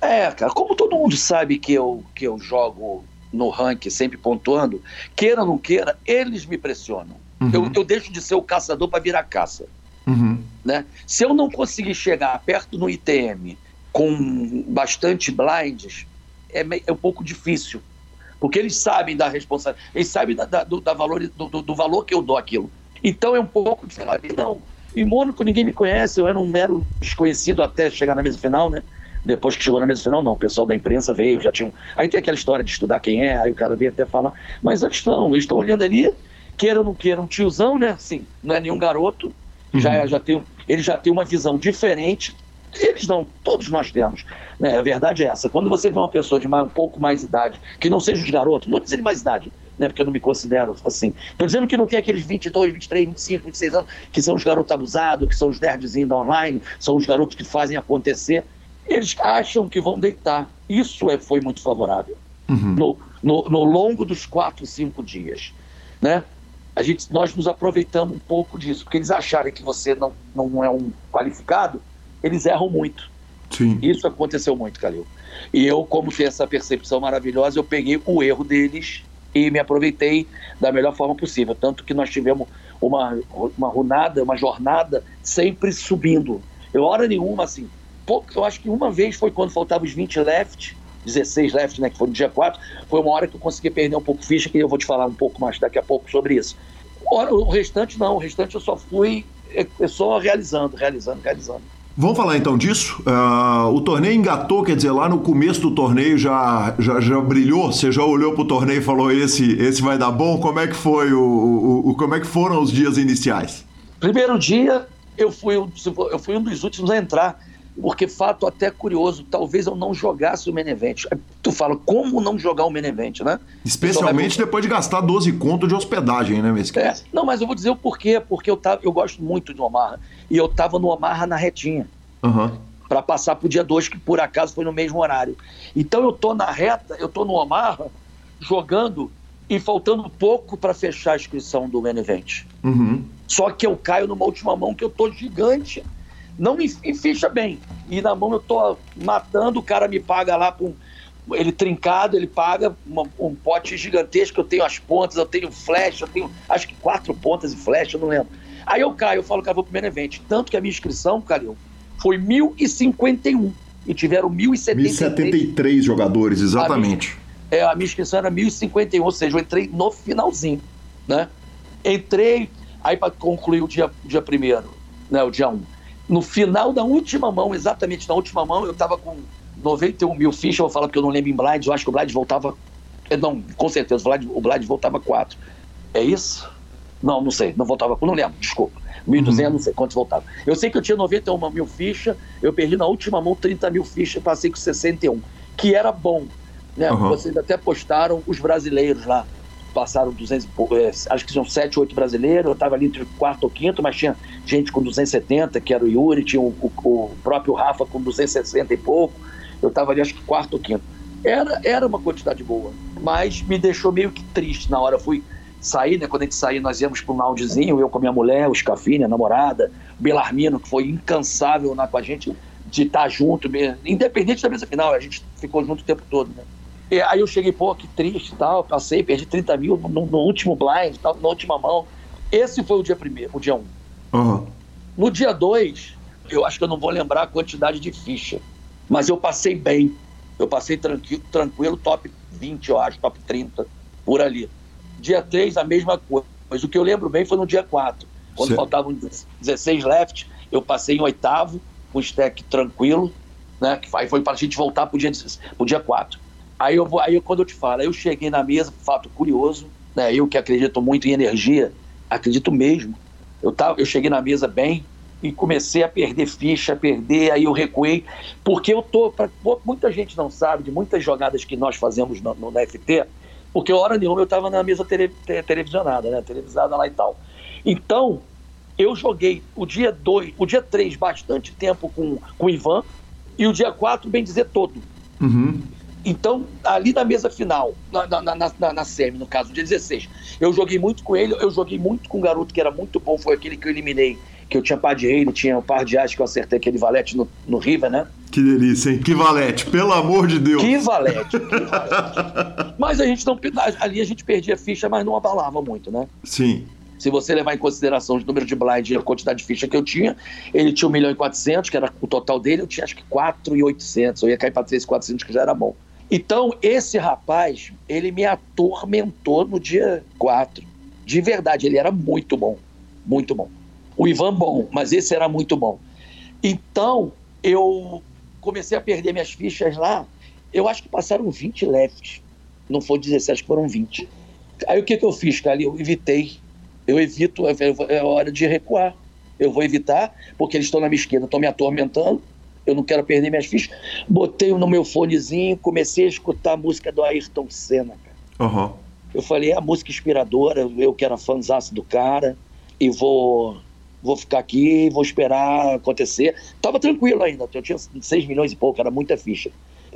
É, cara, como todo mundo sabe que eu, que eu jogo no ranking sempre pontuando, queira ou não queira, eles me pressionam. Uhum. Eu, eu deixo de ser o caçador para virar caça. Né? Se eu não conseguir chegar perto no ITM com bastante blinds, é, é um pouco difícil. Porque eles sabem da responsabilidade, eles sabem da, da, do, da valor, do, do, valor que eu dou aquilo. Então é um pouco diferente. Não, em Mônaco ninguém me conhece, eu era um mero desconhecido até chegar na mesa final, né? Depois que chegou na mesa final, não, o pessoal da imprensa veio, já tinha. Aí tem aquela história de estudar quem é, aí o cara veio até falar, mas eles estão, eles estão olhando ali, queira ou não queira, um tiozão, né? Assim, não é nenhum garoto, uhum. já, já tem, ele já tem uma visão diferente. Eles não, todos nós temos. Né? A verdade é essa. Quando você vê uma pessoa de mais, um pouco mais idade, que não seja os garotos, não dizer mais idade, né? porque eu não me considero assim. Estou dizendo que não tem aqueles 22, 23, 25, 26 anos, que são os garotos abusados, que são os nerdzinhos da online, são os garotos que fazem acontecer. Eles acham que vão deitar. Isso é, foi muito favorável. Uhum. No, no, no longo dos quatro, cinco dias. Né? A gente, nós nos aproveitamos um pouco disso, porque eles acharem que você não, não é um qualificado, eles erram muito. Sim. Isso aconteceu muito, Calil. E eu, como tinha essa percepção maravilhosa, eu peguei o erro deles e me aproveitei da melhor forma possível. Tanto que nós tivemos uma, uma runada, uma jornada sempre subindo. Eu, hora nenhuma, assim, pouco, eu acho que uma vez foi quando faltava os 20 left, 16 left, né, que foi no dia 4, foi uma hora que eu consegui perder um pouco ficha, que eu vou te falar um pouco mais daqui a pouco sobre isso. O restante não, o restante eu só fui, é, é só realizando, realizando, realizando. Vamos falar então disso. Uh, o torneio engatou, quer dizer, lá no começo do torneio já, já, já brilhou. Você já olhou para o torneio e falou esse esse vai dar bom. Como é que foi o, o, o, como é que foram os dias iniciais? Primeiro dia eu fui eu fui um dos últimos a entrar porque fato até curioso, talvez eu não jogasse o Menevent. Tu fala, como não jogar o Menevent, né? Especialmente depois de gastar 12 conto de hospedagem, né, Mesquita? É, não, mas eu vou dizer o porquê, porque eu, tava, eu gosto muito do Omarra, e eu tava no Omarra na retinha. Uhum. Para passar pro dia 2, que por acaso foi no mesmo horário. Então eu tô na reta, eu tô no Omarra, jogando e faltando pouco para fechar a inscrição do Menevent. Uhum. Só que eu caio numa última mão que eu tô gigante não me ficha bem. E na mão eu tô matando, o cara me paga lá com ele trincado, ele paga uma, um pote gigantesco, eu tenho as pontas, eu tenho flecha, eu tenho acho que quatro pontas e flecha, eu não lembro. Aí eu caio, eu falo, cara, vou pro primeiro evento. Tanto que a minha inscrição, Calil, foi 1051 e tiveram 1073. 1073 jogadores, exatamente. A minha, é, a minha inscrição era 1051, ou seja, eu entrei no finalzinho, né? Entrei, aí para concluir o dia, dia primeiro, né, o dia 1. Um, no final da última mão, exatamente na última mão, eu estava com 91 mil fichas, eu vou falar porque eu não lembro em blind, eu acho que o blind voltava. Eh, não, com certeza, o blind, o blind voltava 4. É isso? Não, não sei, não voltava, não lembro, desculpa. 1.200, uhum. não sei quantos voltava. Eu sei que eu tinha 91 mil fichas, eu perdi na última mão 30 mil fichas, passei com 61, que era bom. Né? Uhum. Vocês até postaram os brasileiros lá passaram 200, é, acho que são 7, 8 brasileiros, eu estava ali entre quarto ou quinto, mas tinha gente com 270, que era o Yuri, tinha o, o, o próprio Rafa com 260 e pouco, eu estava ali acho que quarto ou quinto. Era, era uma quantidade boa, mas me deixou meio que triste na hora, eu fui sair, né, quando a gente saiu, nós íamos para um loungezinho, eu com a minha mulher, o Scafini, a namorada, Belarmino, que foi incansável lá com a gente, de estar junto, independente da mesa final, a gente ficou junto o tempo todo, né? E aí eu cheguei, pô, que triste e tal, passei, perdi 30 mil no, no último blind, tal, na última mão. Esse foi o dia primeiro, o dia 1. Um. Uhum. No dia 2, eu acho que eu não vou lembrar a quantidade de ficha, mas eu passei bem. Eu passei tranquilo, tranquilo top 20, eu acho, top 30, por ali. Dia 3, a mesma coisa. Mas o que eu lembro bem foi no dia 4, quando certo. faltavam 16 left, eu passei em oitavo, com stack tranquilo, né? Que foi para a gente voltar para o dia, pro dia 4. Aí, eu vou, aí quando eu te falo, eu cheguei na mesa, fato curioso, né? Eu que acredito muito em energia, acredito mesmo. Eu, tava, eu cheguei na mesa bem e comecei a perder ficha, a perder, aí eu recuei, porque eu tô, pra, muita gente não sabe de muitas jogadas que nós fazemos no, no, FT, porque hora nenhuma eu estava na mesa tele, te, televisionada, né? Televisada lá e tal. Então, eu joguei o dia 2, o dia 3, bastante tempo com, com o Ivan, e o dia 4, bem dizer, todo. Uhum. Então, ali na mesa final, na, na, na, na, SEMI, no caso, dia 16, eu joguei muito com ele, eu joguei muito com um garoto que era muito bom, foi aquele que eu eliminei, que eu tinha par de rei, tinha um par de as que eu acertei aquele valete no, no River, né? Que delícia, hein? Que valete, pelo amor de Deus. Que valete, que valete. mas a gente não. Ali a gente perdia ficha, mas não abalava muito, né? Sim. Se você levar em consideração o número de blind e a quantidade de ficha que eu tinha, ele tinha 1 milhão e 400, que era o total dele, eu tinha acho que 4 e 800. Eu ia cair para 3 e 400, que já era bom. Então, esse rapaz, ele me atormentou no dia 4. De verdade, ele era muito bom. Muito bom. O Ivan, bom, mas esse era muito bom. Então, eu comecei a perder minhas fichas lá. Eu acho que passaram 20 lefts. Não foi 17, foram 20. Aí o que, que eu fiz, cara? Eu evitei. Eu evito, é hora de recuar. Eu vou evitar, porque eles estão na minha esquerda, estão me atormentando eu não quero perder minhas fichas. Botei no meu fonezinho, comecei a escutar a música do Ayrton Senna, cara. Uhum. Eu falei, é a música inspiradora, eu que era fãzaço do cara, e vou vou ficar aqui, vou esperar acontecer. Tava tranquilo ainda, eu tinha 6 milhões e pouco, era muita ficha.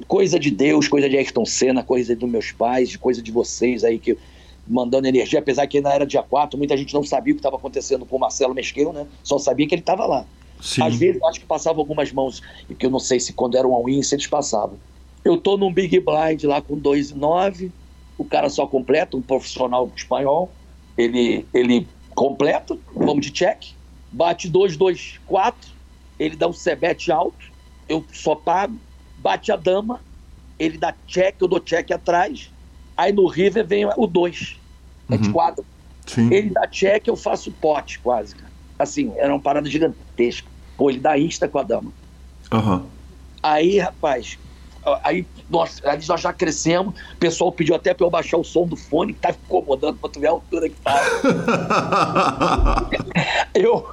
Coisa de Deus, coisa de Ayrton Senna, coisa dos meus pais, coisa de vocês aí que mandando energia, apesar que ainda era dia 4, muita gente não sabia o que estava acontecendo com o Marcelo Mesquil, né? Só sabia que ele estava lá. Sim. Às vezes eu acho que passava algumas mãos, que eu não sei se quando era um all-in, se eles passavam. Eu tô num Big Blind lá com 2 e 9, o cara só completa, um profissional espanhol, ele, ele completa, vamos de check, bate 2, 2, 4, ele dá um sebete alto, eu só pago, bate a dama, ele dá check, eu dou check atrás, aí no River vem o 2, é de 4. Sim. Ele dá check, eu faço pote quase, cara. Assim, era uma parada gigantesca. Pô, ele dá insta com a dama. Uhum. Aí, rapaz, aí nós, aí nós já crescemos, o pessoal pediu até para eu baixar o som do fone, que tá incomodando pra tu ver a altura que tá. [laughs] eu,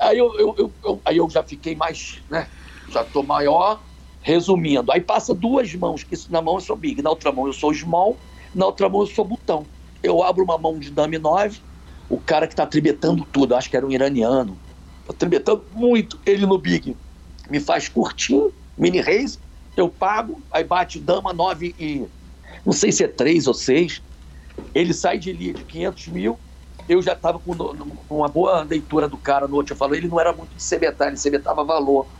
aí eu, eu, eu, eu, aí eu já fiquei mais, né? Já tô maior. Resumindo, aí passa duas mãos, que na mão eu sou big, na outra mão eu sou small, na outra mão eu sou botão. Eu abro uma mão de dame 9, o cara que tá tribetando tudo, acho que era um iraniano, tribetando muito, ele no big, me faz curtinho, mini raise, eu pago, aí bate dama 9 e não sei se é 3 ou 6, ele sai de lead 500 mil, eu já estava com uma boa leitura do cara no outro, eu falei, ele não era muito de CBT, ele CBTava valor.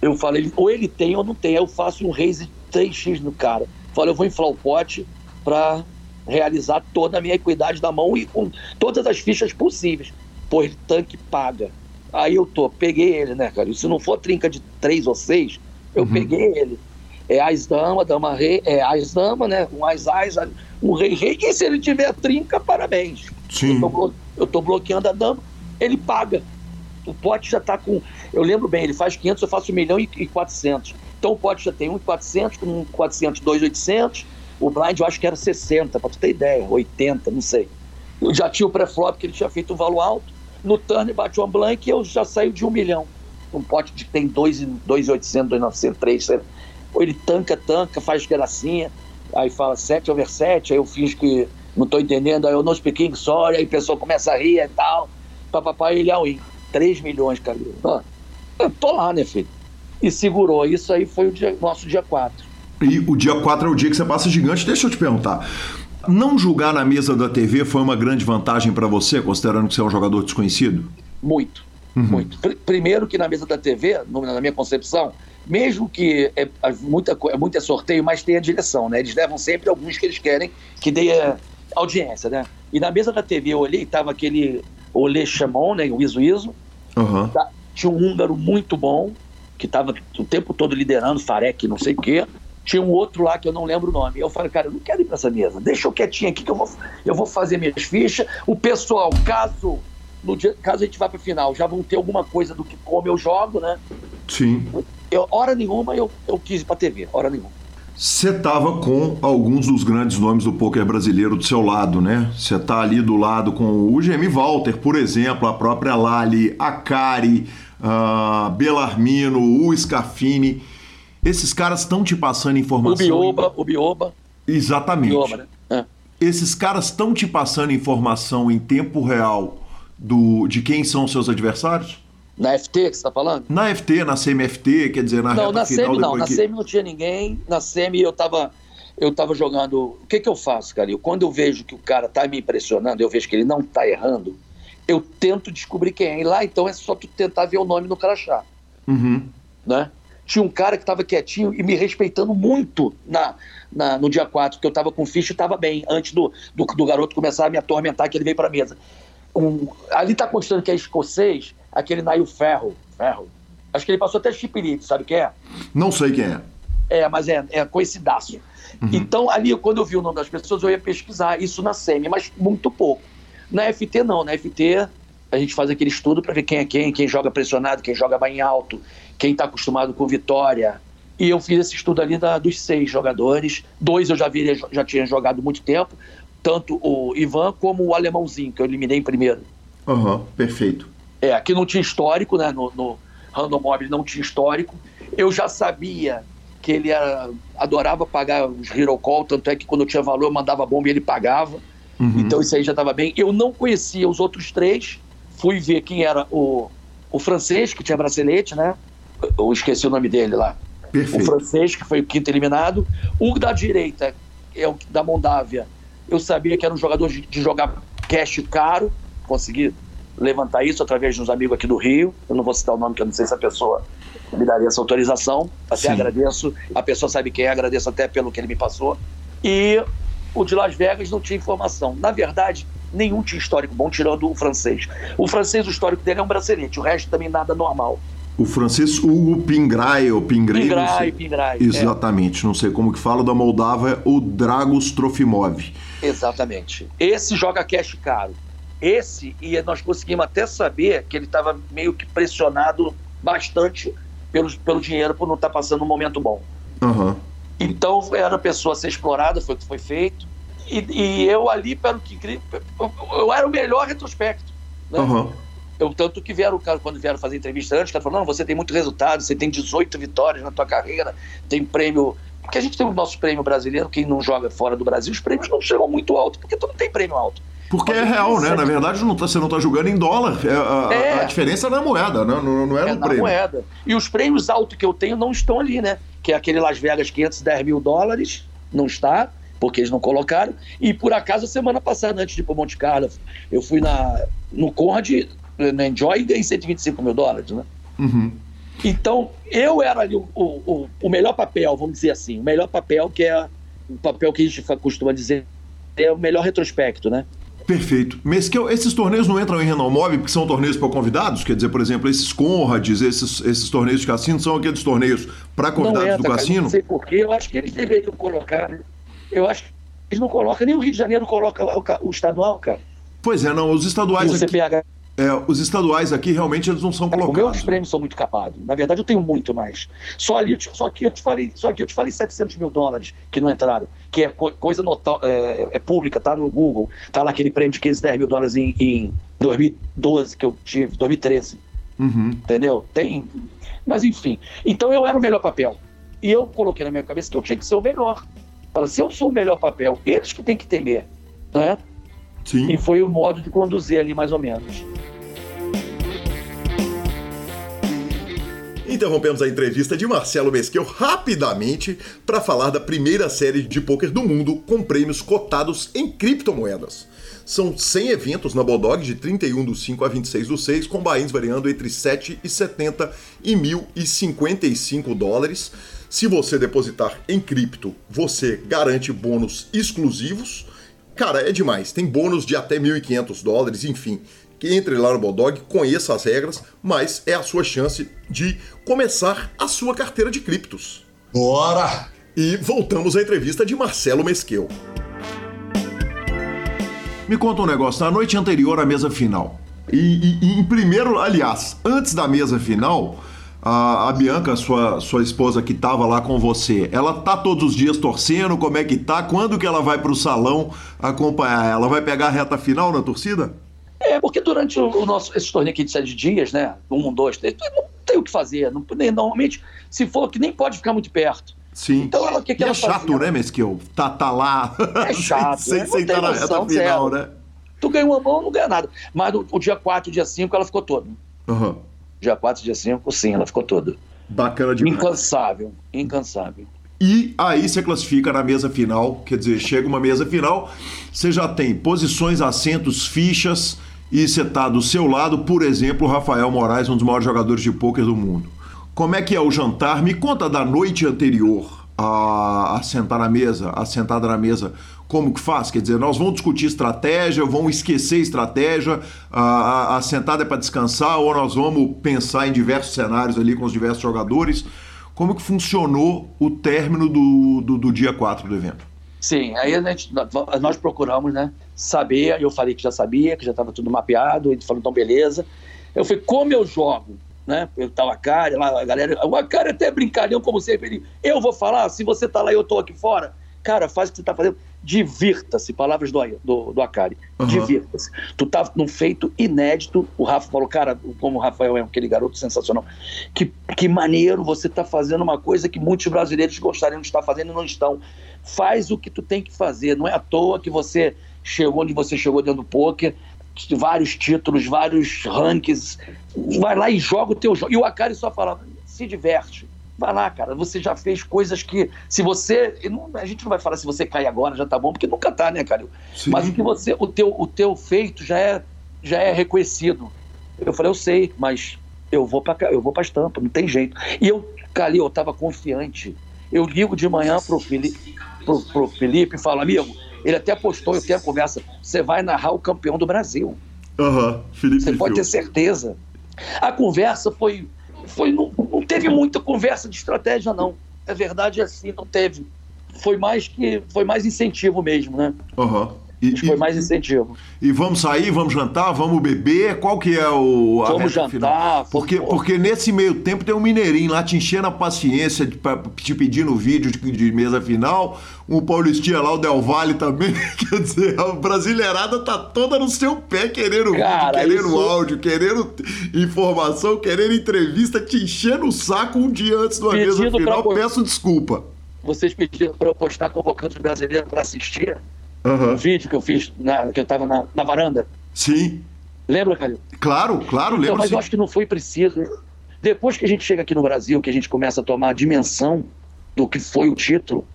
Eu falei, ou ele tem ou não tem, aí eu faço um raise 3x no cara. Falei, eu vou inflar o pote para realizar toda a minha equidade da mão e com todas as fichas possíveis. Pô, ele tanque paga. Aí eu tô, peguei ele, né, cara? E se não for trinca de três ou seis, eu uhum. peguei ele é as dama, dama rei, é as dama, né? Um as as, um rei rei. E se ele tiver trinca, parabéns. Sim. Eu tô, eu tô bloqueando a dama, ele paga. O pote já tá com. Eu lembro bem, ele faz 500, eu faço 1 milhão e, e 400. Então o pote já tem 1,400, com 1,400, 2,800. O blind eu acho que era 60, pra tu ter ideia, 80, não sei. Eu já tinha o pré-flop que ele tinha feito um valor alto. No turn bate um blank e eu já saio de 1 milhão. Um pote que tem 2,800, 2,900, 3, ou ele tanca, tanca, faz gracinha, aí fala 7 over 7, aí eu finge que não tô entendendo, aí eu não speaking sorry, aí a pessoa começa a rir e tal, papai ele é win. 3 milhões, cara. Eu tô lá, né, filho? E segurou. Isso aí foi o dia, nosso dia 4. E o dia 4 é o dia que você passa gigante. Deixa eu te perguntar. Não julgar na mesa da TV foi uma grande vantagem para você, considerando que você é um jogador desconhecido? Muito, uhum. muito. Primeiro que na mesa da TV, na minha concepção, mesmo que é, é muita, é muito é sorteio, mas tem a direção, né? Eles levam sempre alguns que eles querem que dê é, audiência, né? E na mesa da TV eu olhei, tava aquele Olê Chamon, né? O Iso Iso. Uhum. Tá, tinha um húngaro muito bom, que tava o tempo todo liderando, Farek, não sei o quê. Tinha um outro lá que eu não lembro o nome. Eu falei, cara, eu não quero ir para essa mesa. Deixa eu quietinho aqui que eu vou, eu vou fazer minhas fichas. O pessoal, caso no dia, caso a gente vá para final, já vão ter alguma coisa do que como eu jogo, né? Sim. Eu, hora nenhuma eu, eu quis ir pra TV, hora nenhuma. Você tava com alguns dos grandes nomes do poker brasileiro do seu lado, né? Você tá ali do lado com o GM Walter, por exemplo, a própria Lali, a Kari, uh, Belarmino, o Scafini. Esses caras estão te passando informação. O Bioba, o Bioba. Exatamente. Bioba, né? é. Esses caras estão te passando informação em tempo real do, de quem são seus adversários? Na FT que você está falando? Na FT, na CMFT, quer dizer, na não, na final. Semi, não, na que... SEMI não tinha ninguém. Na SEMI eu estava eu tava jogando. O que, que eu faço, Calil? Quando eu vejo que o cara está me impressionando, eu vejo que ele não está errando, eu tento descobrir quem é. E lá então é só tu tentar ver o nome no crachá. Uhum. Né? Tinha um cara que estava quietinho e me respeitando muito na, na, no dia 4, que eu estava com ficha e estava bem, antes do, do, do, garoto começar a me atormentar, que ele veio para mesa. Um, ali está constando que é escocês, aquele Nail Ferro. Ferro. Acho que ele passou até Chipirite, sabe quem é? Não sei quem é. É, mas é, é conhecidaço. Uhum. Então, ali, quando eu vi o nome das pessoas, eu ia pesquisar isso na SEMI, mas muito pouco. Na FT, não. Na FT, a gente faz aquele estudo para ver quem é quem, quem joga pressionado, quem joga bem alto, quem está acostumado com vitória. E eu fiz esse estudo ali da, dos seis jogadores. Dois eu já vi, já tinha jogado muito tempo, tanto o Ivan como o alemãozinho, que eu eliminei em primeiro. Aham, uhum, perfeito. É, aqui não tinha histórico, né? No, no Random Mob não tinha histórico. Eu já sabia que ele era, adorava pagar os Hero Call, tanto é que quando eu tinha valor eu mandava bomba e ele pagava. Uhum. Então isso aí já estava bem. Eu não conhecia os outros três. Fui ver quem era o, o francês, que tinha bracelete, né? Eu esqueci o nome dele lá. Perfeito. O francês, que foi o quinto eliminado. O da direita, é o da Moldávia. Eu sabia que era um jogador de, de jogar cash caro. Consegui levantar isso através de uns amigos aqui do Rio. Eu não vou citar o nome, que eu não sei se a pessoa me daria essa autorização. Até Sim. agradeço. A pessoa sabe quem é, agradeço até pelo que ele me passou. E o de Las Vegas não tinha informação. Na verdade, nenhum tinha histórico bom, tirando o francês. O francês, o histórico dele é um bracelete, o resto também nada normal. O francês Hugo Pingrai, ou Pingrai, Pingrai, Pingrai Exatamente, é. não sei como que fala, da Moldávia é o Dragos Trofimov. Exatamente. Esse joga cash caro. Esse, e nós conseguimos até saber que ele estava meio que pressionado bastante pelo, pelo dinheiro por não estar tá passando um momento bom. Uhum. Então era a pessoa a ser explorada, foi o que foi feito. E, e eu ali, pelo que eu era o melhor retrospecto. Né? Uhum. Eu, tanto que vieram, quando vieram fazer entrevista antes, o cara falou: não, você tem muito resultado, você tem 18 vitórias na tua carreira, tem prêmio. Porque a gente tem o nosso prêmio brasileiro, quem não joga fora do Brasil, os prêmios não chegam muito alto, porque tu não tem prêmio alto. Porque é real, né? Na verdade, não tá, você não está jogando em dólar. É, a, é. a, diferença é na moeda, né? não, não é, é no prêmio. moeda. E os prêmios altos que eu tenho não estão ali, né? Que é aquele Las Vegas 510 mil dólares, não está, porque eles não colocaram. E por acaso, semana passada, antes de ir para Monte Carlo, eu fui na, no Conrad, na Enjoy, e ganhei 125 mil dólares, né? Uhum. Então, eu era ali o, o, o melhor papel, vamos dizer assim, o melhor papel que é o papel que a gente costuma dizer é o melhor retrospecto, né? Perfeito. Mas que esses torneios não entram em Renomove porque são torneios para convidados? Quer dizer, por exemplo, esses Conrads, esses, esses torneios de cassino, são aqueles torneios para convidados entra, do cassino? Cara, não sei porquê, eu acho que eles deveriam colocar. Eu acho que eles não colocam, nem o Rio de Janeiro coloca o, o estadual, cara. Pois é, não, os estaduais o aqui... CPH é, os estaduais aqui realmente eles não são colocados. É, os meus prêmios são muito capados. Na verdade, eu tenho muito mais. Só ali, só aqui eu te falei, só aqui eu te falei 700 mil dólares que não entraram, que é coisa notória, é, é, pública, tá no Google, tá lá aquele prêmio de 510 mil dólares em, em 2012 que eu tive, 2013. Uhum. Entendeu? Tem. Mas enfim. Então eu era o melhor papel. E eu coloquei na minha cabeça que eu tinha que ser o melhor. Fala, se eu sou o melhor papel, eles que têm que temer. Né? Sim. E foi o modo de conduzir ali, mais ou menos. Interrompemos a entrevista de Marcelo Mesquil rapidamente para falar da primeira série de pôquer do mundo com prêmios cotados em criptomoedas. São 100 eventos na Bodog de 31 do 5 a 26 do 6, com bains variando entre 7,70 e 1.055 dólares. Se você depositar em cripto, você garante bônus exclusivos Cara, é demais. Tem bônus de até 1.500 dólares, enfim. Que entre lá no Bodog, conheça as regras, mas é a sua chance de começar a sua carteira de criptos. Bora! E voltamos à entrevista de Marcelo Mesquil. Me conta um negócio, na noite anterior à mesa final. E, e, e em primeiro, aliás, antes da mesa final, a, a, Bianca, sua, sua esposa que estava lá com você, ela tá todos os dias torcendo? Como é que tá? Quando que ela vai para o salão acompanhar? Ela vai pegar a reta final na torcida? É, porque durante o nosso, esse torneio aqui de sete dias, né? Um, dois, três, não tem o que fazer. Não, normalmente, se for que nem pode ficar muito perto. Sim. Então ela, que, que e ela é chato, fazia? né, Mesquil? Tá, tá lá. É [laughs] chato. sem, é, sem estar na reta final, zero. né? Tu ganha uma mão, não ganha nada. Mas no, o dia 4 e dia 5 ela ficou toda. Uhum. Dia 4, dia 5, sim, ela ficou toda. Bacana demais. Incansável, incansável. E aí você classifica na mesa final, quer dizer, chega uma mesa final, você já tem posições, assentos, fichas, e você está do seu lado, por exemplo, o Rafael Moraes, um dos maiores jogadores de pôquer do mundo. Como é que é o jantar? Me conta da noite anterior a, a sentar na mesa, a sentada na mesa como que faz? Quer dizer, nós vamos discutir estratégia, vamos esquecer estratégia, a, a, sentada é para descansar, ou nós vamos pensar em diversos cenários ali com os diversos jogadores. Como que funcionou o término do, do, do dia 4 do evento? Sim, aí gente, nós procuramos, né, saber, eu falei que já sabia, que já estava tudo mapeado, ele falou, então beleza. Eu falei, como eu jogo? Né? Eu tava a cara, lá, a galera, o cara até brincalhão, como sempre, ele, eu vou falar, se você tá lá e eu tô aqui fora, cara, faz o que você tá fazendo divirta-se, palavras do, do, do Akari, uhum. divirta-se. Tu tá num feito inédito, o Rafa falou, cara, como o Rafael é aquele garoto sensacional, que, que maneiro você tá fazendo uma coisa que muitos brasileiros gostariam de estar fazendo e não estão. Faz o que tu tem que fazer, não é à toa que você chegou onde você chegou dentro do poker, vários títulos, vários rankings, vai lá e joga o teu jogo. E o Akari só falava, se diverte, Vai lá, cara. Você já fez coisas que, se você. Não, a gente não vai falar se você cai agora, já tá bom, porque nunca tá, né, cara? Sim. Mas o que você. O teu, o teu feito já é, já é reconhecido. Eu falei, eu sei, mas eu vou para eu vou pra estampa, não tem jeito. E eu, Cali, eu tava confiante. Eu ligo de manhã pro Felipe, pro, pro Felipe e falo, amigo, ele até postou, eu tenho a conversa, você vai narrar o campeão do Brasil. Aham, uhum, Felipe. Você pode ter certeza. A conversa foi foi, não, não teve muita conversa de estratégia, não. É verdade assim, não teve. Foi mais que foi mais incentivo mesmo, né? Uhum. E, foi mais incentivo. E vamos sair, vamos jantar, vamos beber? Qual que é o a Vamos jantar. Final? Porque, porque nesse meio tempo tem um mineirinho lá te enchendo a paciência, de, te pedindo vídeo de, de mesa final. Um paulistinha lá, o Del Valle também. [laughs] Quer dizer, a brasileirada tá toda no seu pé, querendo Cara, vídeo, querendo isso... áudio, querendo informação, querendo entrevista, te enchendo o saco um dia antes do mesa final. Pra... Peço desculpa. Vocês pediram para eu postar convocando os brasileiros para assistir uhum. um vídeo que eu fiz, na, que eu estava na, na, varanda. Sim. Lembra, Calil? Claro, claro, lembro. Então, mas sim. eu acho que não foi preciso. Depois que a gente chega aqui no Brasil, que a gente começa a tomar a dimensão do que foi o título,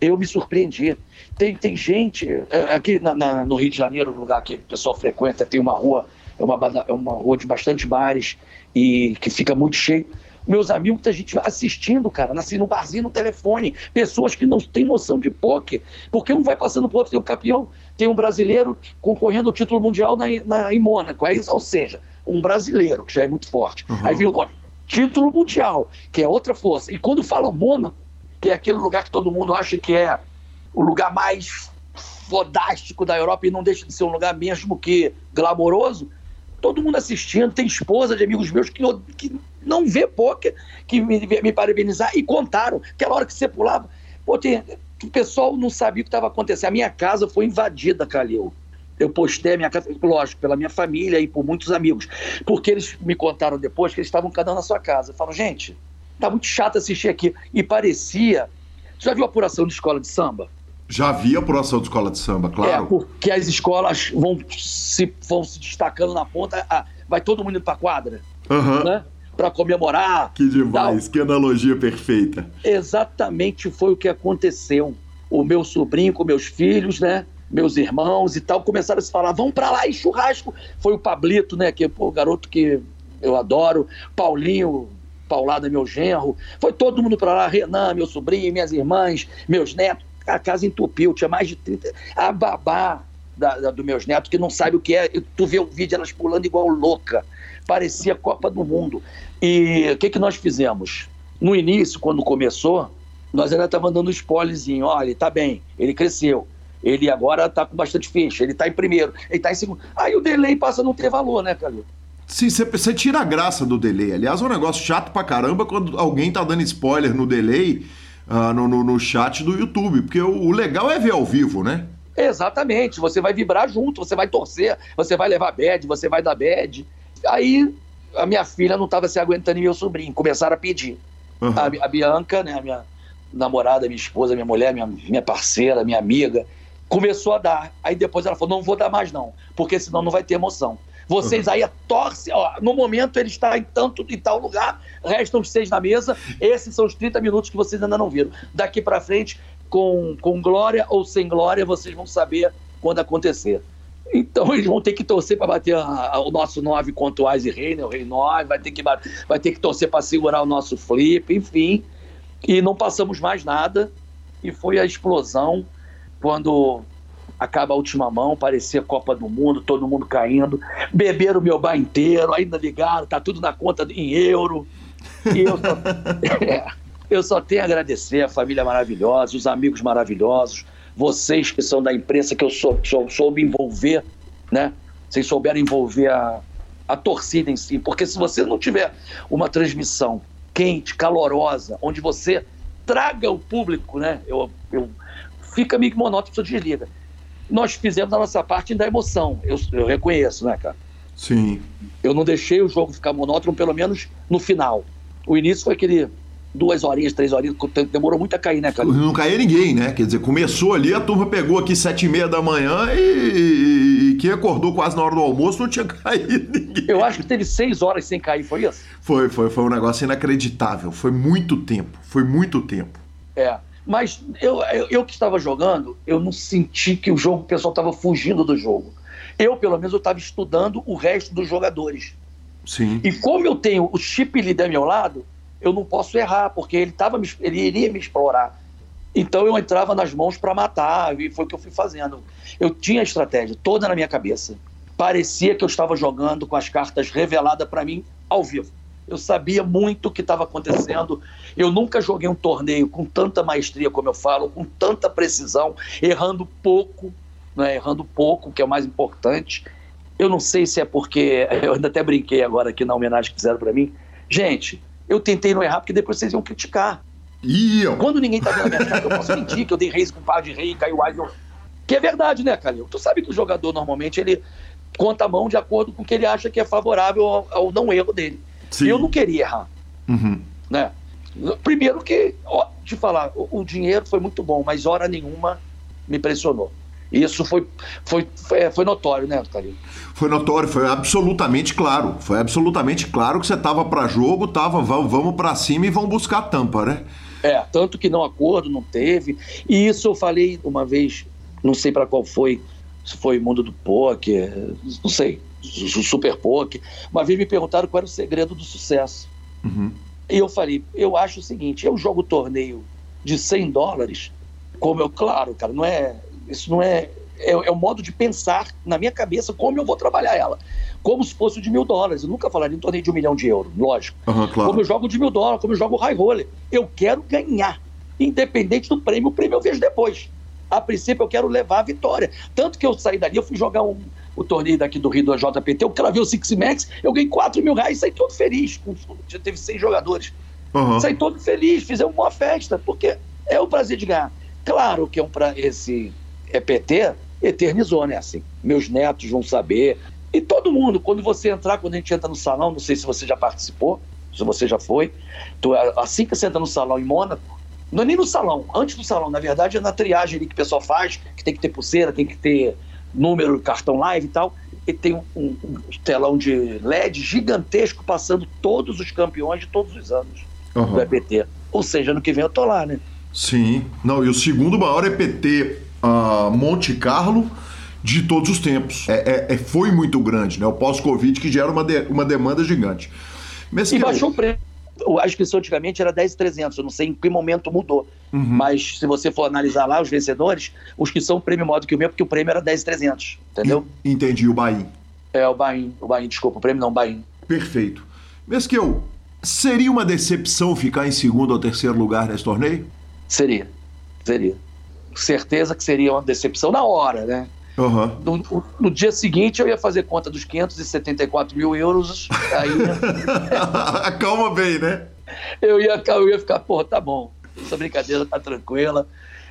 eu me surpreendi. Tem, tem gente, é, aqui na, na, no Rio de Janeiro, um lugar que o pessoal frequenta, tem uma rua, é uma, é uma rua de bastante bares e que fica muito cheio meus amigos, muita gente assistindo, cara, nasci no barzinho, no telefone, pessoas que não têm noção de poker, porque um vai passando pro outro, tem um campeão, tem um brasileiro concorrendo ao título mundial na, na, em Mônaco, aí, ou seja, um brasileiro, que já é muito forte. Uhum. Aí viu título mundial, que é outra força. E quando fala Mônaco, que é aquele lugar que todo mundo acha que é o lugar mais fodástico da Europa e não deixa de ser um lugar mesmo que glamouroso, todo mundo assistindo, tem esposa de amigos meus que, que não vê poker, que me, me parabenizar e contaram. Aquela hora que você pulava, pô, tem, o pessoal não sabia o que estava acontecendo. A minha casa foi invadida, Calil. Eu postei a minha casa, lógico, pela minha família e por muitos amigos. Porque eles me contaram depois que eles estavam cada um na sua casa. Falaram, gente, tá muito chato assistir aqui. E parecia. Você já viu a apuração de escola de samba? Já havia apuração de escola de samba, claro. É, porque as escolas vão se, vão se destacando na ponta, vai todo mundo indo pra quadra, uhum. né? Pra comemorar. Que demais, tal. que analogia perfeita. Exatamente foi o que aconteceu. O meu sobrinho com meus filhos, né? Meus irmãos e tal, começaram a se falar, vamos pra lá e churrasco. Foi o Pablito, né? Que, pô, garoto que eu adoro. Paulinho, Paulada, meu genro. Foi todo mundo pra lá, Renan, meu sobrinho, minhas irmãs, meus netos a casa entupiu, tinha mais de 30. A babá da, da, dos meus netos, que não sabe o que é, tu vê o vídeo elas pulando igual louca. Parecia Copa do Mundo. E o que, que nós fizemos? No início, quando começou, nós ainda estávamos dando um spoilerzinho. Olha, tá bem, ele cresceu. Ele agora está com bastante ficha, ele está em primeiro, ele está em segundo. Aí o delay passa a não ter valor, né, Calil? Sim, você tira a graça do delay. Aliás, é um negócio chato pra caramba quando alguém tá dando spoiler no delay uh, no, no, no, chat do YouTube, porque o, o legal é ver ao vivo, né? Exatamente, você vai vibrar junto, você vai torcer, você vai levar bad, você vai dar bad. Aí a minha filha não estava se aguentando e meu sobrinho começaram a pedir. Uhum. A, a, Bianca, né, a minha namorada, minha esposa, minha mulher, minha, minha parceira, minha amiga, começou a dar. Aí depois ela falou: não vou dar mais não, porque senão não vai ter emoção. Vocês uhum. aí torcem, ó, no momento ele está em tanto em tal lugar, restam os seis na mesa, esses são os 30 minutos que vocês ainda não viram. Daqui para frente, com, com glória ou sem glória, vocês vão saber quando acontecer. Então eles vão ter que torcer para bater a, a, o nosso 9 contra o Ice Rei, né? o Rei 9, vai ter que, vai ter que torcer para segurar o nosso flip, enfim. E não passamos mais nada. E foi a explosão quando acaba a última mão, parecia Copa do Mundo, todo mundo caindo. Beberam o meu bar inteiro, ainda ligaram, tá tudo na conta em euro. E eu só, [laughs] é, eu só tenho a agradecer a família maravilhosa, os amigos maravilhosos, vocês que são da imprensa, que eu sou, sou, soube envolver, né? Vocês souberam envolver a, a torcida em si, porque se você não tiver uma transmissão quente, calorosa, onde você traga o público, né? Eu, eu fica meio que monótono, você desliga nós fizemos a nossa parte da emoção. Eu, eu reconheço, né, cara? Sim. Eu não deixei o jogo ficar monótono, pelo menos no final. O início foi aquele duas horinhas, três horinhas, demorou muito a cair, né, cara? Não caía ninguém, né? Quer dizer, começou ali, a turma pegou aqui sete e meia da manhã e, e, e quem acordou quase na hora do almoço não tinha [laughs] caído ninguém. Eu acho que teve seis horas sem cair, foi isso? Foi, foi, foi um negócio inacreditável. Foi muito tempo, foi muito tempo. É. Mas eu, eu, eu, que estava jogando, eu não senti que o jogo, o pessoal estava fugindo do jogo. Eu, pelo menos, eu estava estudando o resto dos jogadores. Sim. E como eu tenho o chip líder ao meu lado, eu não posso errar, porque ele, tava, ele iria me explorar. Então eu entrava nas mãos para matar, e foi o que eu fui fazendo. Eu tinha a estratégia toda na minha cabeça. Parecia que eu estava jogando com as cartas reveladas para mim ao vivo. Eu sabia muito o que estava acontecendo. Eu nunca joguei um torneio com tanta maestria, como eu falo, com tanta precisão, errando pouco, né, errando pouco, que é o mais importante. Eu não sei se é porque, [laughs] eu ainda até brinquei agora aqui na homenagem que fizeram para mim. Gente, eu tentei não errar porque depois vocês iam criticar. Iam. Quando ninguém tá vendo a minha cara, eu posso mentir que eu dei raise com par de rei, caiu wise. Que é verdade, né, Calil? Tu sabe que o jogador normalmente ele conta a mão de acordo com o que ele acha que é favorável ao, ao não erro dele. Sim. Eu não queria errar. Uhum. Né? Primeiro que, ó, te falar, o, o, dinheiro foi muito bom, mas hora nenhuma me impressionou. Isso foi, foi, foi, foi notório, né, Calil? Foi notório, foi absolutamente claro. Foi absolutamente claro que você tava para jogo, tava, vamos, vamos para cima e vamos buscar a tampa, né? É, tanto que não acordo, não teve. E isso eu falei uma vez, não sei para qual foi, se foi mundo do poker, não sei, super poker. Uma vez me perguntaram qual era o segredo do sucesso. Uhum. E eu falei, eu acho o seguinte, eu jogo torneio de 100 dólares, como eu, claro, cara, não é, isso não é, é, é o modo de pensar na minha cabeça como eu vou trabalhar ela. Como se fosse de mil dólares. Eu nunca falaria em torneio de um milhão de euros, lógico. Uhum, claro. Como eu jogo de mil dólares, como eu jogo high roller. Eu quero ganhar. Independente do prêmio, o prêmio eu vejo depois. A princípio, eu quero levar a vitória. Tanto que eu saí dali, eu fui jogar um, o torneio daqui do Rio do JPT, eu cravei o Six Max, eu ganhei 4 mil reais e saí todo feliz. Já teve 100 jogadores. Uhum. Saí todo feliz, fizemos uma festa, porque é o prazer de ganhar. Claro que é um pra, esse EPT eternizou, né? Assim, meus netos vão saber. E todo mundo, quando você entrar, quando a gente entra no salão, não sei se você já participou, se você já foi, tu, assim que você entra no salão em Mônaco, não é nem no salão, antes do salão, na verdade é na triagem ali que o pessoal faz, que tem que ter pulseira, tem que ter número, cartão live e tal, e tem um, um, telão de LED gigantesco passando todos os campeões de todos os anos uhum. do EPT. Ou seja, ano que vem eu tô lá, né? Sim. Não, e o segundo maior EPT uh, Monte Carlo de todos os tempos. É, é, é foi muito grande, né? O pós-Covid que gera uma, de, uma demanda gigante. Mas e baixou o preço. A inscrição antigamente era 10,300. Eu não sei em que momento mudou. Uhum. Mas se você for analisar lá os vencedores, os que são prêmio maior do que o meu, porque o prêmio era 10,300. Entendeu? Entendi, o Bahia. É, o Bahia. O Bahia, desculpa, o prêmio não, o Bahia. Perfeito. Mesquil, seria uma decepção ficar em segundo ou terceiro lugar nesse torneio? Seria. Seria certeza que seria uma decepção na hora, né? Uhum. No, no, dia seguinte eu ia fazer conta dos 574 mil euros. Aí. [laughs] Calma bem, né? Eu ia, eu ia ficar, pô, tá bom, essa brincadeira tá tranquila,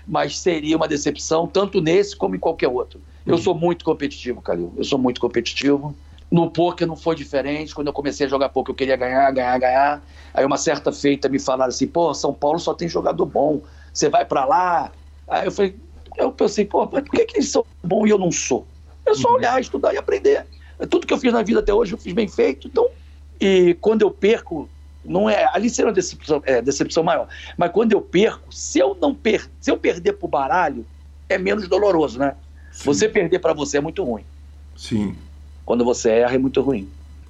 mas seria uma decepção tanto nesse como em qualquer outro. Eu uhum. sou muito competitivo, Calil. Eu sou muito competitivo. No poker não foi diferente. Quando eu comecei a jogar poker, eu queria ganhar, ganhar, ganhar. Aí uma certa feita me falaram assim: pô, São Paulo só tem jogador bom. Você vai para lá, Aí eu falei, eu pensei, pô, mas por que, que eles são bons e eu não sou? É só uhum. olhar, estudar e aprender. Tudo que eu fiz na vida até hoje eu fiz bem feito, então. E quando eu perco, não é. Ali seria uma decepção, é, decepção maior. Mas quando eu perco, se eu não per, se eu perder pro baralho, é menos doloroso, né? Sim. Você perder para você é muito ruim. Sim. Quando você erra é muito ruim.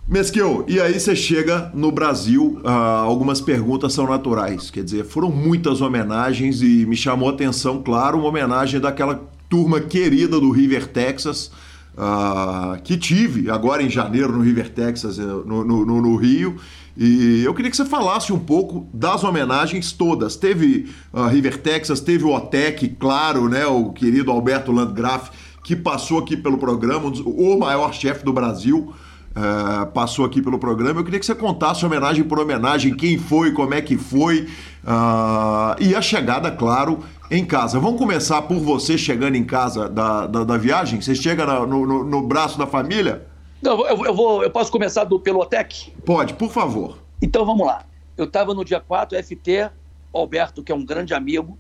Mesquil, e aí você chega no Brasil, ah, algumas perguntas são naturais, quer dizer, foram muitas homenagens e me chamou a atenção, claro, uma homenagem daquela turma querida do River Texas, ah, que tive agora em janeiro no River Texas, eh, no, no, no, Rio, e eu queria que você falasse um pouco das homenagens todas. Teve uh, River Texas, teve o OTEC, claro, né, o querido Alberto Landgraf, que passou aqui pelo programa, o maior chefe do Brasil, Uh, passou aqui pelo programa. Eu queria que você contasse homenagem por homenagem, quem foi, como é que foi uh, e a chegada, claro, em casa. Vamos começar por você chegando em casa da, da, da viagem? Você chega no, no, no, braço da família? Não, eu, eu, vou, eu posso começar do Pelotec? Pode, por favor. Então vamos lá. Eu estava no dia 4, FT, Alberto, que é um grande amigo,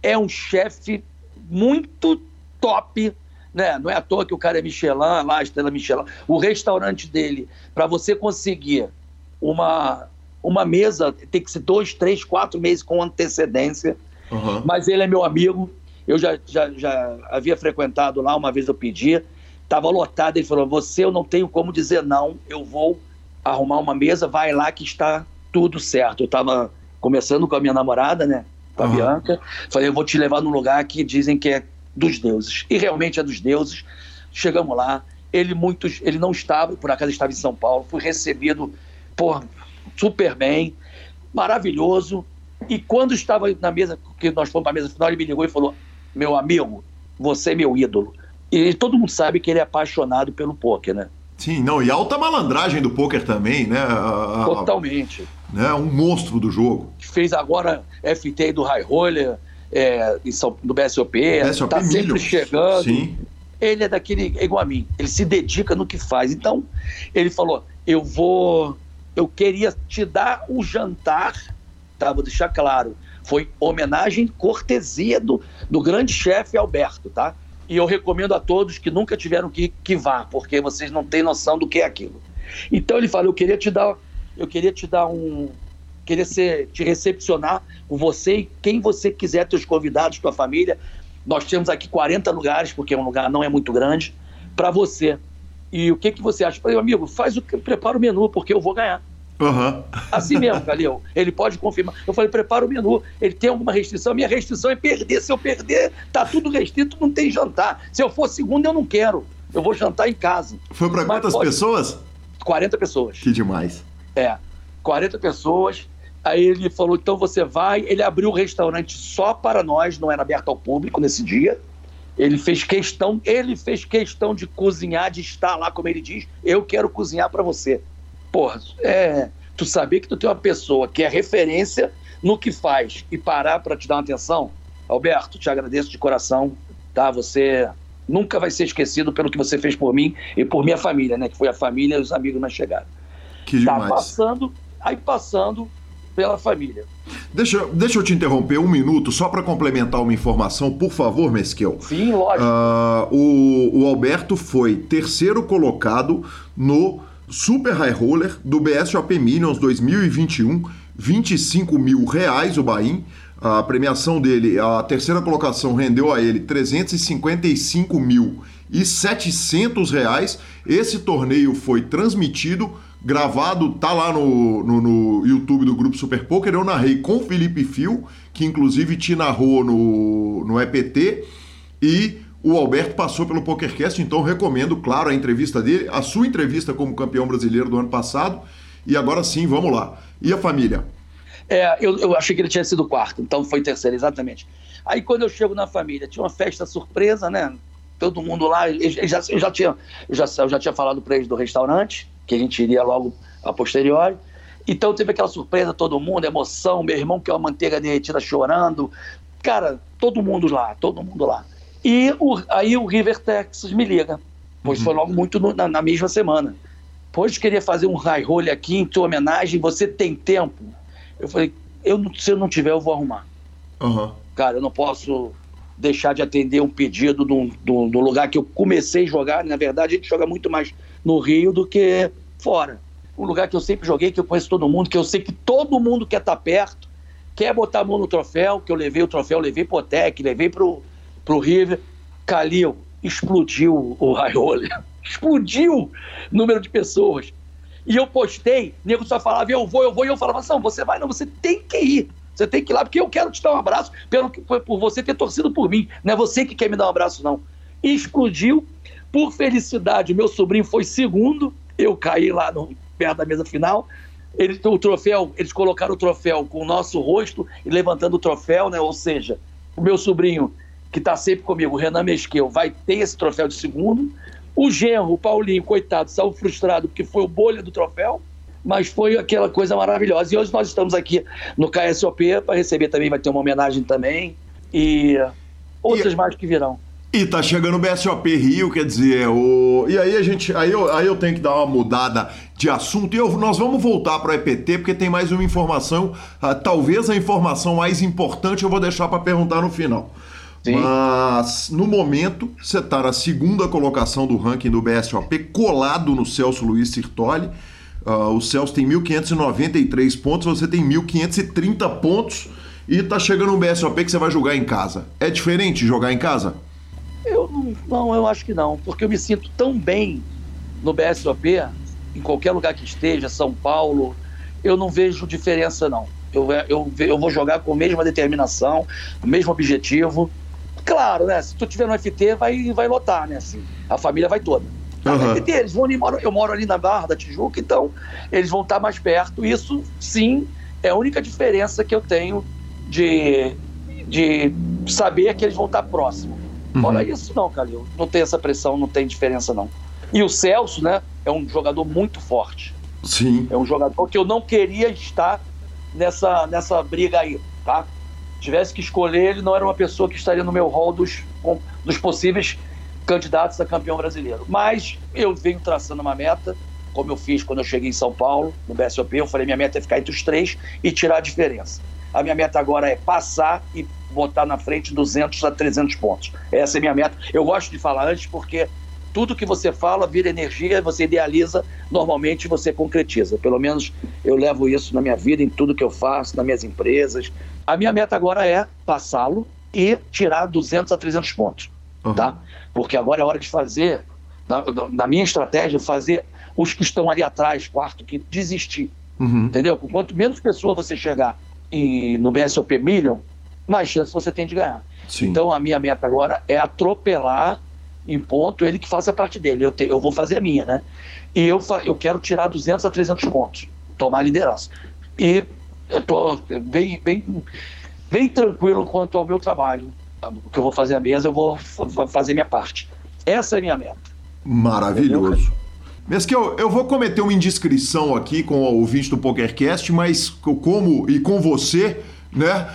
é um chefe muito top né? Não é à toa que o cara é Michelin, lá, Estrela Michelin. O restaurante dele, para você conseguir uma, uma mesa, tem que ser dois, três, quatro meses com antecedência. Uhum. Mas ele é meu amigo. Eu já, já, já havia frequentado lá, uma vez eu pedi, estava lotado. Ele falou: Você, eu não tenho como dizer não, eu vou arrumar uma mesa, vai lá que está tudo certo. Eu estava começando com a minha namorada, né? Com a uhum. Bianca. Falei: Eu vou te levar num lugar que dizem que é dos deuses. E realmente é dos deuses. Chegamos lá, ele muitos, ele não estava, por acaso estava em São Paulo, foi recebido por super bem, maravilhoso. E quando estava na mesa, que nós fomos para a mesa final, ele me ligou e falou: Meu amigo, você é meu ídolo. E todo mundo sabe que ele é apaixonado pelo poker, né? Sim, não, e alta malandragem do poker também, né? A, a, Totalmente. Né? Um monstro do jogo. Fez agora FT do High Roller, é, do BSOP, tá sempre chegando. Sim. Ele é daquele, é igual a mim, ele se dedica no que faz. Então, ele falou: eu vou, eu queria te dar um jantar, tá? Vou deixar claro. Foi homenagem, cortesia do, do grande chefe Alberto, tá? E eu recomendo a todos que nunca tiveram que, que vá, porque vocês não têm noção do que é aquilo. Então ele fala: eu queria te dar, eu queria te dar um, queria ser, te recepcionar com você e quem você quiser, teus convidados, tua família. Nós temos aqui 40 lugares, porque é um lugar não é muito grande, para você. E o que, que você acha? Eu falei, amigo, faz o prepara o menu, porque eu vou ganhar. Uhum. Assim mesmo, Calil. Ele pode confirmar. Eu falei, prepara o menu. Ele tem alguma restrição? Minha restrição é perder. Se eu perder, tá tudo restrito, não tem jantar. Se eu for segundo, eu não quero. Eu vou jantar em casa. Foi para quantas pode... pessoas? 40 pessoas. Que demais. É, 40 pessoas. Aí ele falou: então você vai. Ele abriu o restaurante só para nós, não era aberto ao público nesse dia. Ele fez questão, ele fez questão de cozinhar, de estar lá, como ele diz. Eu quero cozinhar para você. Porra, é, tu saber que tu tem uma pessoa que é referência no que faz e parar para te dar uma atenção. Alberto, te agradeço de coração, tá? Você nunca vai ser esquecido pelo que você fez por mim e por minha família, né? Que foi a família e os amigos mais chegaram. Que tá demais. passando, aí passando pela família. Deixa, deixa eu te interromper um minuto só para complementar uma informação, por favor, Mesquel. Sim, lógico. Uh, o, o Alberto foi terceiro colocado no Super High Roller do BSOP Minions 2021, 25 mil reais o Bahia. A premiação dele, a terceira colocação rendeu a ele 355 mil e 700 reais. Esse torneio foi transmitido gravado, tá lá no, no, no, YouTube do Grupo Super Poker. Eu narrei com Felipe Fio, que inclusive te narrou no, no EPT, e o Alberto passou pelo PokerCast, então recomendo, claro, a entrevista dele, a sua entrevista como campeão brasileiro do ano passado. E agora sim, vamos lá. E a família? É, eu, eu achei que ele tinha sido quarto, então foi terceiro, exatamente. Aí quando eu chego na família, tinha uma festa surpresa, né? Todo mundo lá, eu já, eu já, tinha, eu já, eu já tinha falado para eles do restaurante, que a gente iria logo a posteriori. Então teve aquela surpresa, todo mundo, emoção, meu irmão que é uma manteiga derretida chorando. Cara, todo mundo lá, todo mundo lá. E o, aí o River Texas me liga, pois uhum. foi logo muito no, na, na, mesma semana. Pois queria fazer um high roll aqui em tua homenagem, você tem tempo? Eu falei, eu, se eu não tiver, eu vou arrumar. Uhum. Cara, eu não posso deixar de atender um pedido do, do, do lugar que eu comecei a jogar. Na verdade, a gente joga muito mais no Rio do que fora. Um lugar que eu sempre joguei, que eu conheço todo mundo, que eu sei que todo mundo quer estar perto, quer botar a mão no troféu, que eu levei o troféu, levei pro Otec, levei pro, pro River. Calil, explodiu o Raioli. [laughs] explodiu o número de pessoas. E eu postei, o nego só falava, eu vou, eu vou, e eu falava, não, você vai, não, você tem que ir. Você tem que ir lá, porque eu quero te dar um abraço pelo, por você ter torcido por mim. Não é você que quer me dar um abraço, não. Explodiu. Por felicidade, meu sobrinho foi segundo, eu caí lá no, perto da mesa final. Eles, o troféu, eles colocaram o troféu com o nosso rosto e levantando o troféu, né? Ou seja, o meu sobrinho, que está sempre comigo, o Renan Mesqueu, vai ter esse troféu de segundo. O genro, o Paulinho, coitado, saiu frustrado porque foi o bolha do troféu, mas foi aquela coisa maravilhosa. E hoje nós estamos aqui no KSOP para receber também, vai ter uma homenagem também. E outras e... mais que virão. E tá chegando o BSOP Rio, quer dizer, o... e aí a gente, aí eu, aí eu tenho que dar uma mudada de assunto e eu, nós vamos voltar para o EPT porque tem mais uma informação, uh, talvez a informação mais importante eu vou deixar para perguntar no final. Sim. Mas no momento você está na segunda colocação do ranking do BSOP, colado no Celso Luiz Sirtoli. Uh, o Celso tem 1.593 pontos, você tem 1.530 pontos e tá chegando um BSOP que você vai jogar em casa. É diferente jogar em casa? Eu não, não, eu acho que não, porque eu me sinto tão bem no BSOP, em qualquer lugar que esteja, São Paulo, eu não vejo diferença não. Eu, eu, eu vou jogar com a mesma determinação, o mesmo objetivo. Claro, né? Se tu tiver no FT, vai, vai lotar, né? Assim, a família vai toda. Uhum. Eles vão eu moro ali na Barra da Tijuca, então eles vão estar mais perto. Isso, sim, é a única diferença que eu tenho de, de saber que eles vão estar próximos. Uhum. Fora isso, não, Calil. Não tem essa pressão, não tem diferença, não. E o Celso, né, é um jogador muito forte. Sim. É um jogador que eu não queria estar nessa, nessa briga aí, tá? Tivesse que escolher, ele não era uma pessoa que estaria no meu rol dos, dos possíveis candidatos a campeão brasileiro. Mas eu venho traçando uma meta, como eu fiz quando eu cheguei em São Paulo, no BSOP. Eu falei: minha meta é ficar entre os três e tirar a diferença. A minha meta agora é passar e botar na frente 200 a 300 pontos. Essa é a minha meta. Eu gosto de falar antes porque tudo que você fala vira energia, você idealiza, normalmente você concretiza. Pelo menos eu levo isso na minha vida, em tudo que eu faço, nas minhas empresas. A minha meta agora é passá-lo e tirar 200 a 300 pontos, uhum. tá? Porque agora é hora de fazer, na, na, minha estratégia, fazer os que estão ali atrás, quarto, que desistir. Uhum. Entendeu? Quanto menos pessoas você chegar em, no BSOP Million, mais chance você tem de ganhar. Sim. Então a minha meta agora é atropelar em ponto, ele que faça a parte dele. Eu, te, eu vou fazer a minha, né? E eu, eu quero tirar 200 a 300 pontos, tomar liderança. E eu tô bem, bem, bem tranquilo quanto ao meu trabalho. O que eu vou fazer a mesa, eu vou fazer minha parte. Essa é a minha meta. Maravilhoso. Eu, eu vou cometer uma indiscrição aqui com o ouvinte do PokerCast, mas como e com você, né?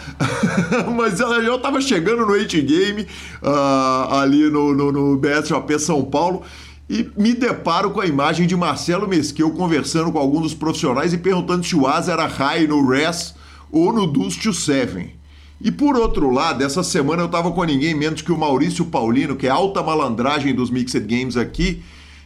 [laughs] Mas eu tava chegando no 8 Game, uh, ali no, no, no BSOP São Paulo, e me deparo com a imagem de Marcelo Mesquil conversando com alguns dos profissionais e perguntando se o Asa era high no RES ou no Dust to Seven. E por outro lado, essa semana eu tava com ninguém menos que o Maurício Paulino, que é alta malandragem dos Mixed Games aqui,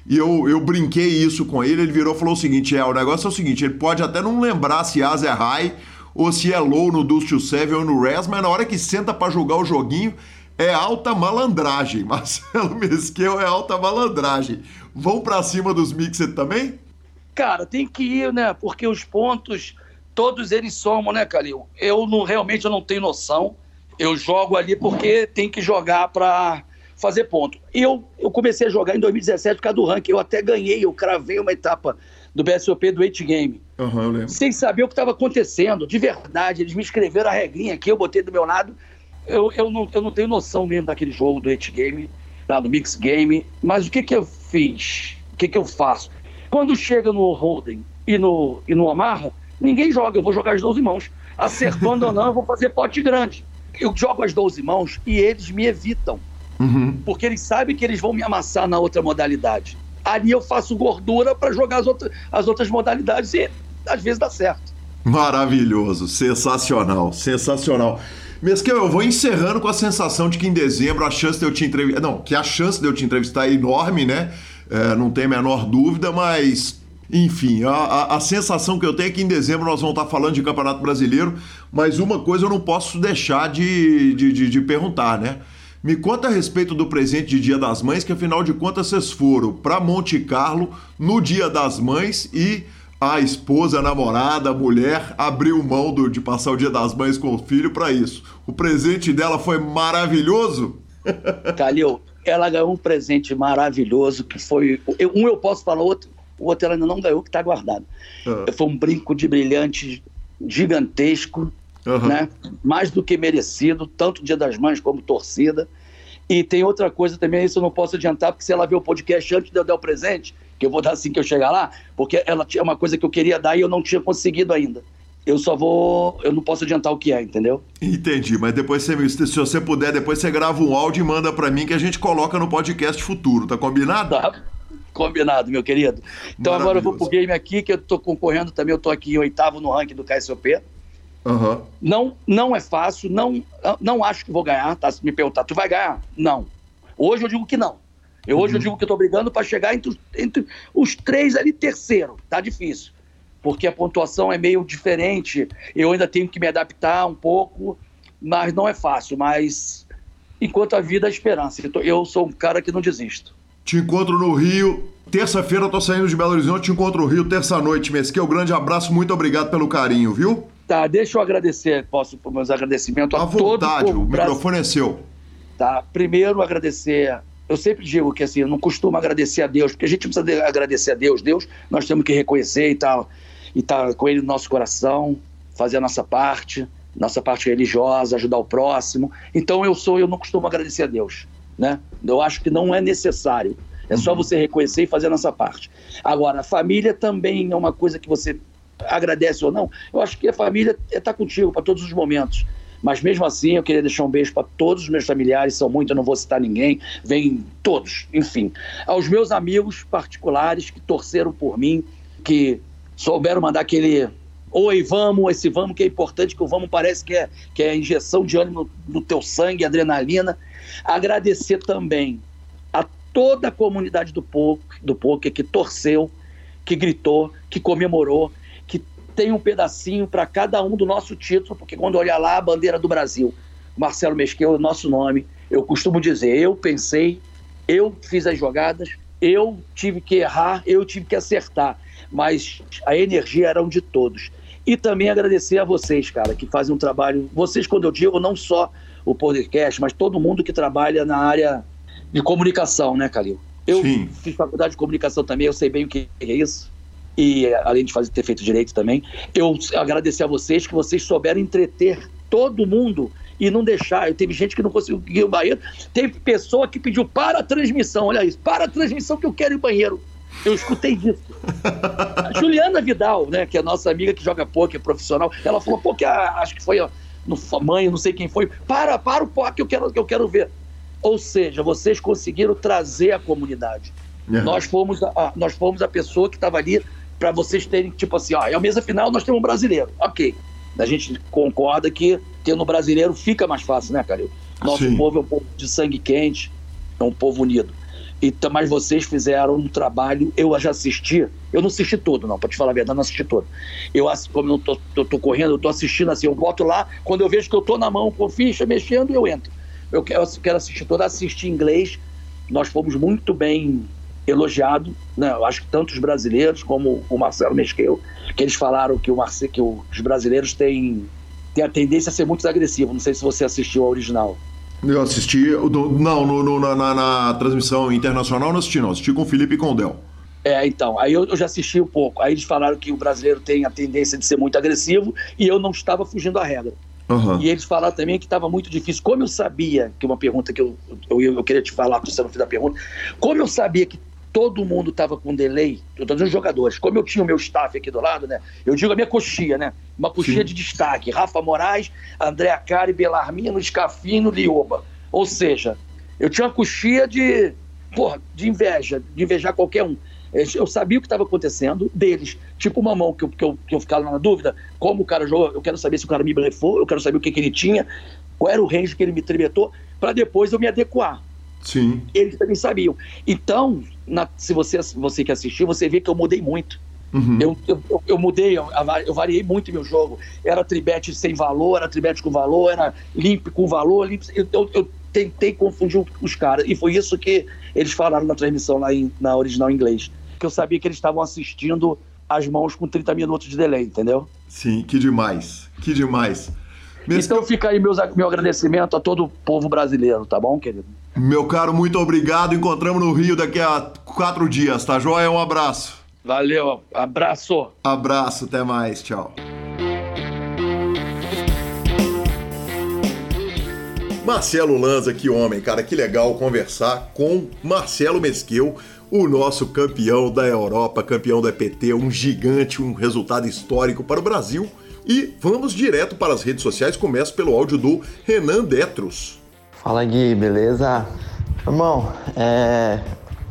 e eu, eu brinquei isso com ele, ele virou e falou o seguinte, é, o negócio é o seguinte, ele pode até não lembrar se Asa é high ou se é low no Dust to Seven ou no Res, mas na hora que senta para jogar o joguinho, é alta malandragem. [laughs] Marcelo Mesquel é alta malandragem. Vão para cima dos Mixed também? Cara, tem que ir, né? Porque os pontos, todos eles somam, né, Calil? Eu não, realmente eu não tenho noção. Eu jogo ali porque tem que jogar para fazer ponto. E eu, eu comecei a jogar em 2017 por causa do ranking. Eu até ganhei, eu cravei uma etapa do BSOP do 8 Game. Uhum. Sem saber o que estava acontecendo, de verdade. Eles me escreveram a regrinha aqui, eu botei do meu lado. Eu, eu, não, eu não tenho noção mesmo daquele jogo do 8 Game, lá do Mix Game. Mas o que, que eu fiz? O que, que eu faço? Quando chega no Holden e no, e no Amarra, ninguém joga, eu vou jogar as 12 mãos. Acertando ou não, eu vou fazer pote grande. Eu jogo as 12 mãos e eles me evitam. Uhum. Porque eles sabem que eles vão me amassar na outra modalidade ali eu faço gordura para jogar as outras, as outras modalidades e às vezes dá certo. Maravilhoso, sensacional, sensacional. Mesquel, eu vou encerrando com a sensação de que em dezembro a chance de eu te entrevistar. Não, que a chance de eu te entrevistar é enorme, né? É, não tem a menor dúvida, mas. Enfim, a, a, a, sensação que eu tenho é que em dezembro nós vamos estar falando de Campeonato Brasileiro, mas uma coisa eu não posso deixar de, de, de, de perguntar, né? Me conta a respeito do presente de Dia das Mães, que afinal de contas vocês foram para Monte Carlo no Dia das Mães e a esposa, a namorada, a mulher abriu mão do, de passar o Dia das Mães com o filho para isso. O presente dela foi maravilhoso? [laughs] Calil, ela ganhou um presente maravilhoso que foi. Um eu posso falar, outro, o outro ela ainda não ganhou, que está guardado. Ah. Foi um brinco de brilhante gigantesco uhum. né? Mais do que merecido, tanto Dia das Mães como torcida. E tem outra coisa também, isso eu não posso adiantar, porque se ela ver o podcast antes de eu dar o presente, que eu vou dar assim que eu chegar lá, porque ela tinha uma coisa que eu queria dar e eu não tinha conseguido ainda. Eu só vou. Eu não posso adiantar o que é, entendeu? Entendi, mas depois você, se você puder, depois você grava um áudio e manda para mim que a gente coloca no podcast futuro, tá combinado? Tá. Combinado, meu querido. Então agora eu vou pro game aqui, que eu tô concorrendo também, eu tô aqui em oitavo no ranking do KSOP. Uhum. Não, não é fácil, não, não acho que vou ganhar, tá? Se me perguntar, tu vai ganhar? Não. Hoje eu digo que não. Eu, hoje uhum. eu digo que eu tô brigando para chegar entre, entre, os três ali, terceiro. Tá difícil. Porque a pontuação é meio diferente. Eu ainda tenho que me adaptar um pouco, mas não é fácil. Mas enquanto a vida, a esperança. Eu sou um cara que não desisto. Te encontro no Rio. Terça-feira eu tô saindo de Belo Horizonte, te encontro no Rio, terça-noite, Mesquil. Grande abraço, muito obrigado pelo carinho, viu? Tá, deixa eu agradecer, posso por meus agradecimentos a, a vontade, todo o microfone é seu. Tá, primeiro agradecer, eu sempre digo que assim, eu não costumo agradecer a Deus, porque a gente precisa agradecer a Deus, Deus nós temos que reconhecer e tal, e tá com ele no nosso coração, fazer a nossa parte, nossa parte religiosa, ajudar o próximo. Então eu sou, eu não costumo agradecer a Deus. Né? Eu acho que não é necessário. É só uhum. você reconhecer e fazer a nossa parte. Agora, a família também é uma coisa que você agradece ou não. Eu acho que a família está contigo para todos os momentos. Mas mesmo assim, eu queria deixar um beijo para todos os meus familiares, são muitos, eu não vou citar ninguém, vem todos, enfim. Aos meus amigos particulares que torceram por mim, que souberam mandar aquele oi, vamos, esse vamos que é importante, que o vamos parece que é, que é injeção de ânimo no, no teu sangue, adrenalina. Agradecer também a toda a comunidade do poker, do poker que torceu, que gritou, que comemorou, tem um pedacinho para cada um do nosso título, porque quando olhar lá a bandeira do Brasil, Marcelo Mesquil, nosso nome, eu costumo dizer, eu pensei, eu fiz as jogadas, eu tive que errar, eu tive que acertar, mas a energia era de todos. E também agradecer a vocês, cara, que fazem um trabalho. Vocês, quando eu digo, não só o podcast, mas todo mundo que trabalha na área de comunicação, né, Calil? Eu Sim. fiz faculdade de comunicação também, eu sei bem o que é isso e além de fazer, ter feito direito também, eu agradecer a vocês que vocês souberam entreter todo mundo e não deixar. Teve gente que não conseguiu ao banheiro, teve pessoa que pediu para a transmissão, olha isso, para a transmissão que eu quero ir banheiro. Eu escutei disso. A [laughs] Juliana Vidal, né, que é nossa amiga que joga poker profissional, ela falou, pô, que a, acho que foi no, mãe, não sei quem foi, para, para o que eu quero, que eu quero ver. Ou seja, vocês conseguiram trazer a comunidade. Uhum. Nós, fomos a, nós fomos a pessoa que estava ali para vocês terem, tipo assim, ó, é a mesa final, nós temos um brasileiro. Ok. A gente concorda que tendo um brasileiro fica mais fácil, né, Calil? Nosso Sim. povo é um povo de sangue quente, é um povo unido. E, mas vocês fizeram um trabalho, eu já assisti, eu não assisti todo, não, para te falar a verdade, não assisti todo. Eu, como eu tô, tô, tô, correndo, eu tô assistindo assim, eu boto lá, quando eu vejo que eu tô na mão com ficha mexendo, eu entro. Eu quero, eu quero assistir todo, assisti inglês, nós fomos muito bem elogiado, né? Eu acho que tanto os brasileiros como o Marcelo Mesquil, que eles falaram que, o Marce, que os brasileiros têm, têm a tendência a ser muito agressivos. Não sei se você assistiu ao original. Eu assisti, não, no, no, na, na, transmissão internacional não assisti não, assisti com o Felipe Condel. É, então, aí eu, eu, já assisti um pouco. Aí eles falaram que o brasileiro tem a tendência de ser muito agressivo e eu não estava fugindo da regra. Uhum. E eles falaram também que estava muito difícil. Como eu sabia, que uma pergunta que eu, eu, eu queria te falar, você não fez a pergunta, como eu sabia que todo mundo estava com delay, eu estou dizendo jogadores, como eu tinha o meu staff aqui do lado, né? Eu digo a minha coxinha, né? Uma coxinha Sim. de destaque. Rafa Moraes, André Acari, Belarmino, Scafino, Lioba. Ou seja, eu tinha uma coxinha de, porra, de inveja, de invejar qualquer um. Eu sabia o que estava acontecendo deles. Tipo uma mão que eu, que, eu, que eu ficava na dúvida, como o cara jogou, eu quero saber se o cara me blefou, eu quero saber o que, que ele tinha, qual era o range que ele me trimetou, para depois eu me adequar. Sim. Eles também sabiam. Então, na, se você, você que assistiu, você vê que eu mudei muito. Uhum. Eu, eu, eu, mudei, eu, eu variei muito meu jogo. Era tribete sem valor, era tribete com valor, era limpo com valor. Limpo, eu, eu, tentei confundir os caras. E foi isso que eles falaram na transmissão lá em, na original em inglês. Que eu sabia que eles estavam assistindo as mãos com 30 minutos de delay, entendeu? Sim, que demais. Que demais. Mesmo então fica aí meus, meu agradecimento a todo o povo brasileiro, tá bom, querido? Meu caro, muito obrigado. Encontramos no Rio daqui a quatro dias, tá joia? Um abraço. Valeu, abraço. Abraço, até mais, tchau. Marcelo Lanza, que homem, cara, que legal conversar com Marcelo Mesquil, o nosso campeão da Europa, campeão da EPT, um gigante, um resultado histórico para o Brasil. E vamos direto para as redes sociais, começo pelo áudio do Renan Detros. Fala Gui, beleza? Irmão, é...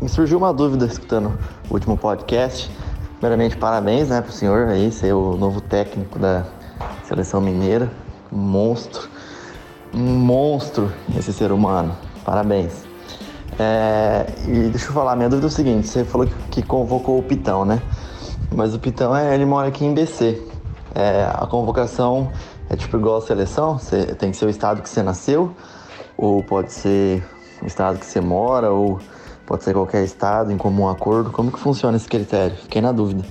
me surgiu uma dúvida escutando o último podcast. Primeiramente, parabéns né, para o senhor aí, ser o novo técnico da seleção mineira. Um monstro, um monstro esse ser humano. Parabéns. É... e deixa eu falar, minha dúvida é o seguinte: você falou que convocou o Pitão, né? Mas o Pitão, é, ele mora aqui em BC. É, a convocação é tipo igual a seleção, você tem que ser o estado que você nasceu ou pode ser o estado que você mora, ou pode ser qualquer estado em comum acordo. Como que funciona esse critério? Fiquei na dúvida.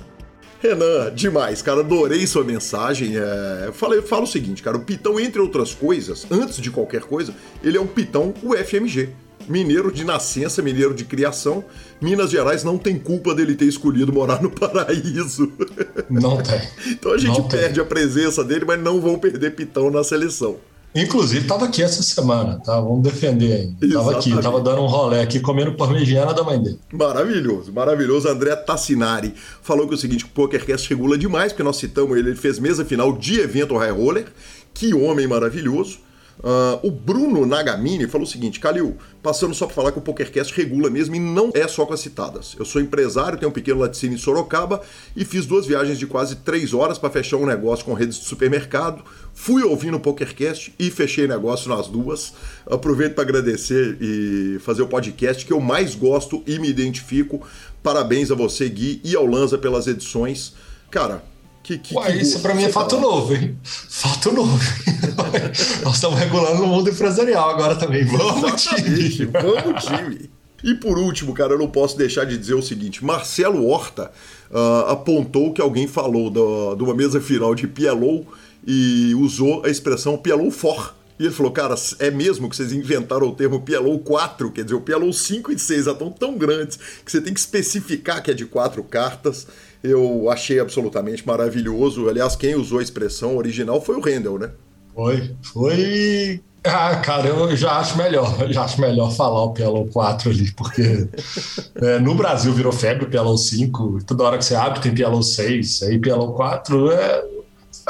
Renan, demais, cara, adorei sua mensagem. É, falei, fala o seguinte, cara, o Pitão, entre outras coisas, antes de qualquer coisa, ele é um Pitão UFMG. Mineiro de nascença, mineiro de criação. Minas Gerais não tem culpa dele ter escolhido morar no paraíso. [laughs] Não tem. então a gente não perde tem. a presença dele, mas não vão perder Pitão na seleção. Inclusive, estava aqui essa semana, tá? Vamos defender ainda. Estava aqui, estava dando um rolê aqui, comendo parmegiana da mãe dele. Maravilhoso, maravilhoso. André Tassinari falou que é o seguinte, o PokerCast regula demais, porque nós citamos ele, ele fez mesa final de evento High Roller. Que homem maravilhoso. Uh, o Bruno Nagamini falou o seguinte: Calil, passando só para falar que o PokerCast regula mesmo e não é só com as citadas. Eu sou empresário, tenho um pequeno laticínio em Sorocaba e fiz duas viagens de quase três horas para fechar um negócio com redes de supermercado. Fui ouvindo o PokerCast e fechei negócio nas duas. Aproveito para agradecer e fazer o podcast que eu mais gosto e me identifico. Parabéns a você, Gui, e ao Lanza pelas edições. Cara, que, que, Ué, que isso para mim é fato novo, hein? Fato novo. [laughs] Nós estamos regulando no mundo empresarial agora também. Vamos, Exatamente. time! Vamos, time! E por último, cara, eu não posso deixar de dizer o seguinte: Marcelo Horta uh, apontou que alguém falou de uma mesa final de PLO e usou a expressão PLO for. E ele falou, cara, é mesmo que vocês inventaram o termo PLO 4, quer dizer, o PLO 5 e 6 estão tão grandes que você tem que especificar que é de quatro cartas eu achei absolutamente maravilhoso. Aliás, quem usou a expressão original foi o Rendel, né? Foi, foi. Ah, cara, eu já acho melhor, [laughs] já acho melhor falar o PLO 4 ali, porque é, no Brasil virou febre o PLO 5, toda hora que você abre tem PLO 6, aí PLO 4 é.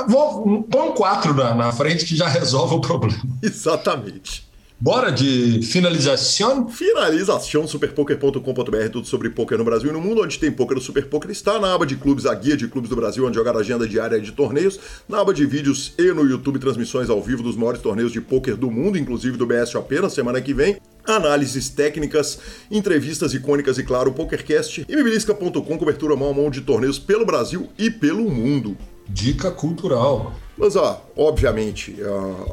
Vou, põe um 4 na, na frente que já resolve o problema. [laughs] Exatamente. Bora de finalização? Finalização, superpoker.com.br, tudo sobre poker no Brasil e no mundo, onde tem poker no Super Poker está na aba de clubes, a guia de clubes do Brasil, onde jogar a agenda diária de torneios, na aba de vídeos e no YouTube transmissões ao vivo dos maiores torneios de poker do mundo, inclusive do BSOP na semana que vem análises técnicas, entrevistas icônicas e, claro, o PokerCast e mibilisca.com, cobertura mão a mão de torneios pelo Brasil e pelo mundo. Dica cultural. Mas, ó, obviamente,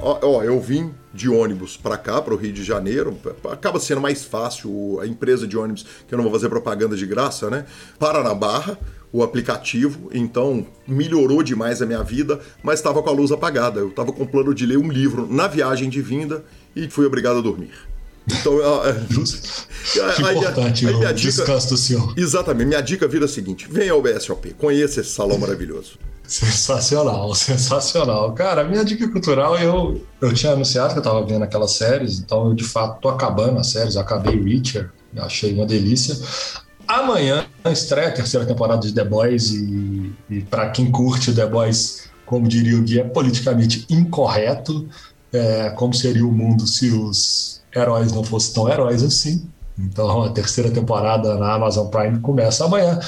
ó, ó eu vim de ônibus para cá, para o Rio de Janeiro, acaba sendo mais fácil a empresa de ônibus, que eu não vou fazer propaganda de graça, né? Para na Barra, o aplicativo, então melhorou demais a minha vida, mas estava com a luz apagada. Eu estava com plano de ler um livro na viagem de vinda e fui obrigado a dormir. Então, é, [laughs] [laughs] importante aí, o descanso do senhor. Exatamente. Minha dica vira a seguinte: venha ao BSOP, conheça esse salão maravilhoso. Sensacional, [laughs] sensacional. Cara, minha dica cultural, eu, eu tinha anunciado que eu estava vendo aquelas séries, então eu de fato tô acabando as séries, eu acabei Reacher, achei uma delícia. Amanhã estreia a terceira temporada de The Boys e, e para quem curte The Boys, como diria o Gui, é politicamente incorreto. É, como seria o mundo se os heróis não fossem tão heróis assim. Então a terceira temporada na Amazon Prime começa amanhã.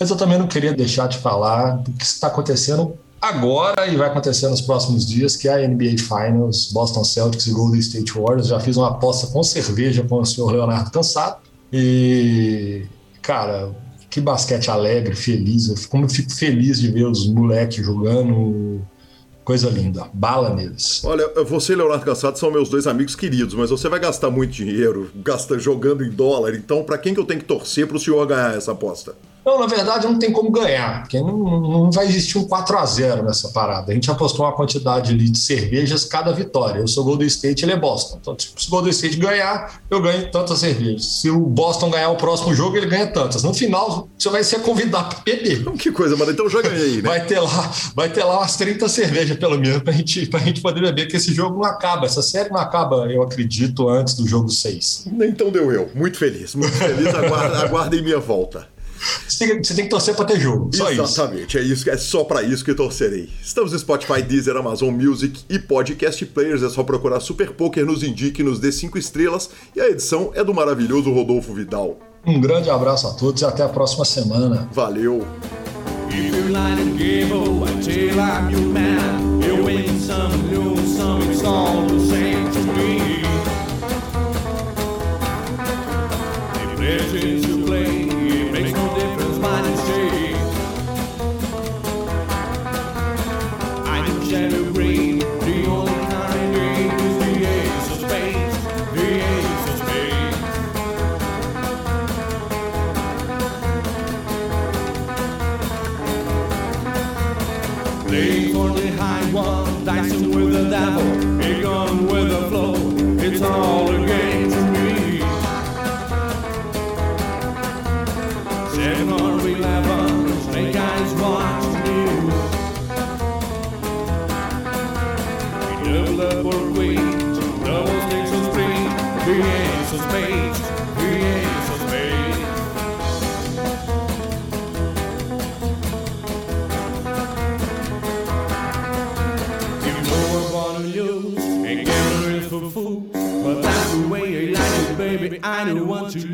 Mas eu também não queria deixar de falar do que está acontecendo agora e vai acontecer nos próximos dias, que é a NBA Finals, Boston Celtics e Golden State Warriors. Já fiz uma aposta com cerveja com o senhor Leonardo Cansado. E, cara, que basquete alegre, feliz. Eu, como eu fico feliz de ver os moleques jogando. Coisa linda, bala neles. Olha, você e Leonardo Cansado são meus dois amigos queridos, mas você vai gastar muito dinheiro gasta, jogando em dólar, então para quem que eu tenho que torcer para o senhor ganhar essa aposta? Não, na verdade não tem como ganhar, porque não, não vai existir um 4 a 0 nessa parada. A gente apostou uma quantidade de cervejas cada vitória. Eu sou Golden State, ele é Boston. Então, tipo, se o Golden State ganhar, eu ganho tantas cervejas. Se o Boston ganhar o próximo jogo, ele ganha tantas. No final, você vai ser convidado para beber. [laughs] Que coisa, mano. Então já ganhei, né? Vai ter lá, vai ter lá umas 30 cervejas, pelo menos, pra gente, pra gente poder beber, que esse jogo não acaba. Essa série não acaba, eu acredito, antes do jogo 6. Então deu eu. Muito feliz, muito feliz. [laughs] aguardem minha volta. Você tem, que torcer para ter jogo. Só Exatamente, isso. é isso, é só para isso que torcerei. Estamos no Spotify, Deezer, Amazon Music e Podcast Players. É só procurar Super Poker nos indique, nos dê cinco estrelas e a edição é do maravilhoso Rodolfo Vidal. Um grande abraço a todos e até a próxima semana. Valeu. 901 two.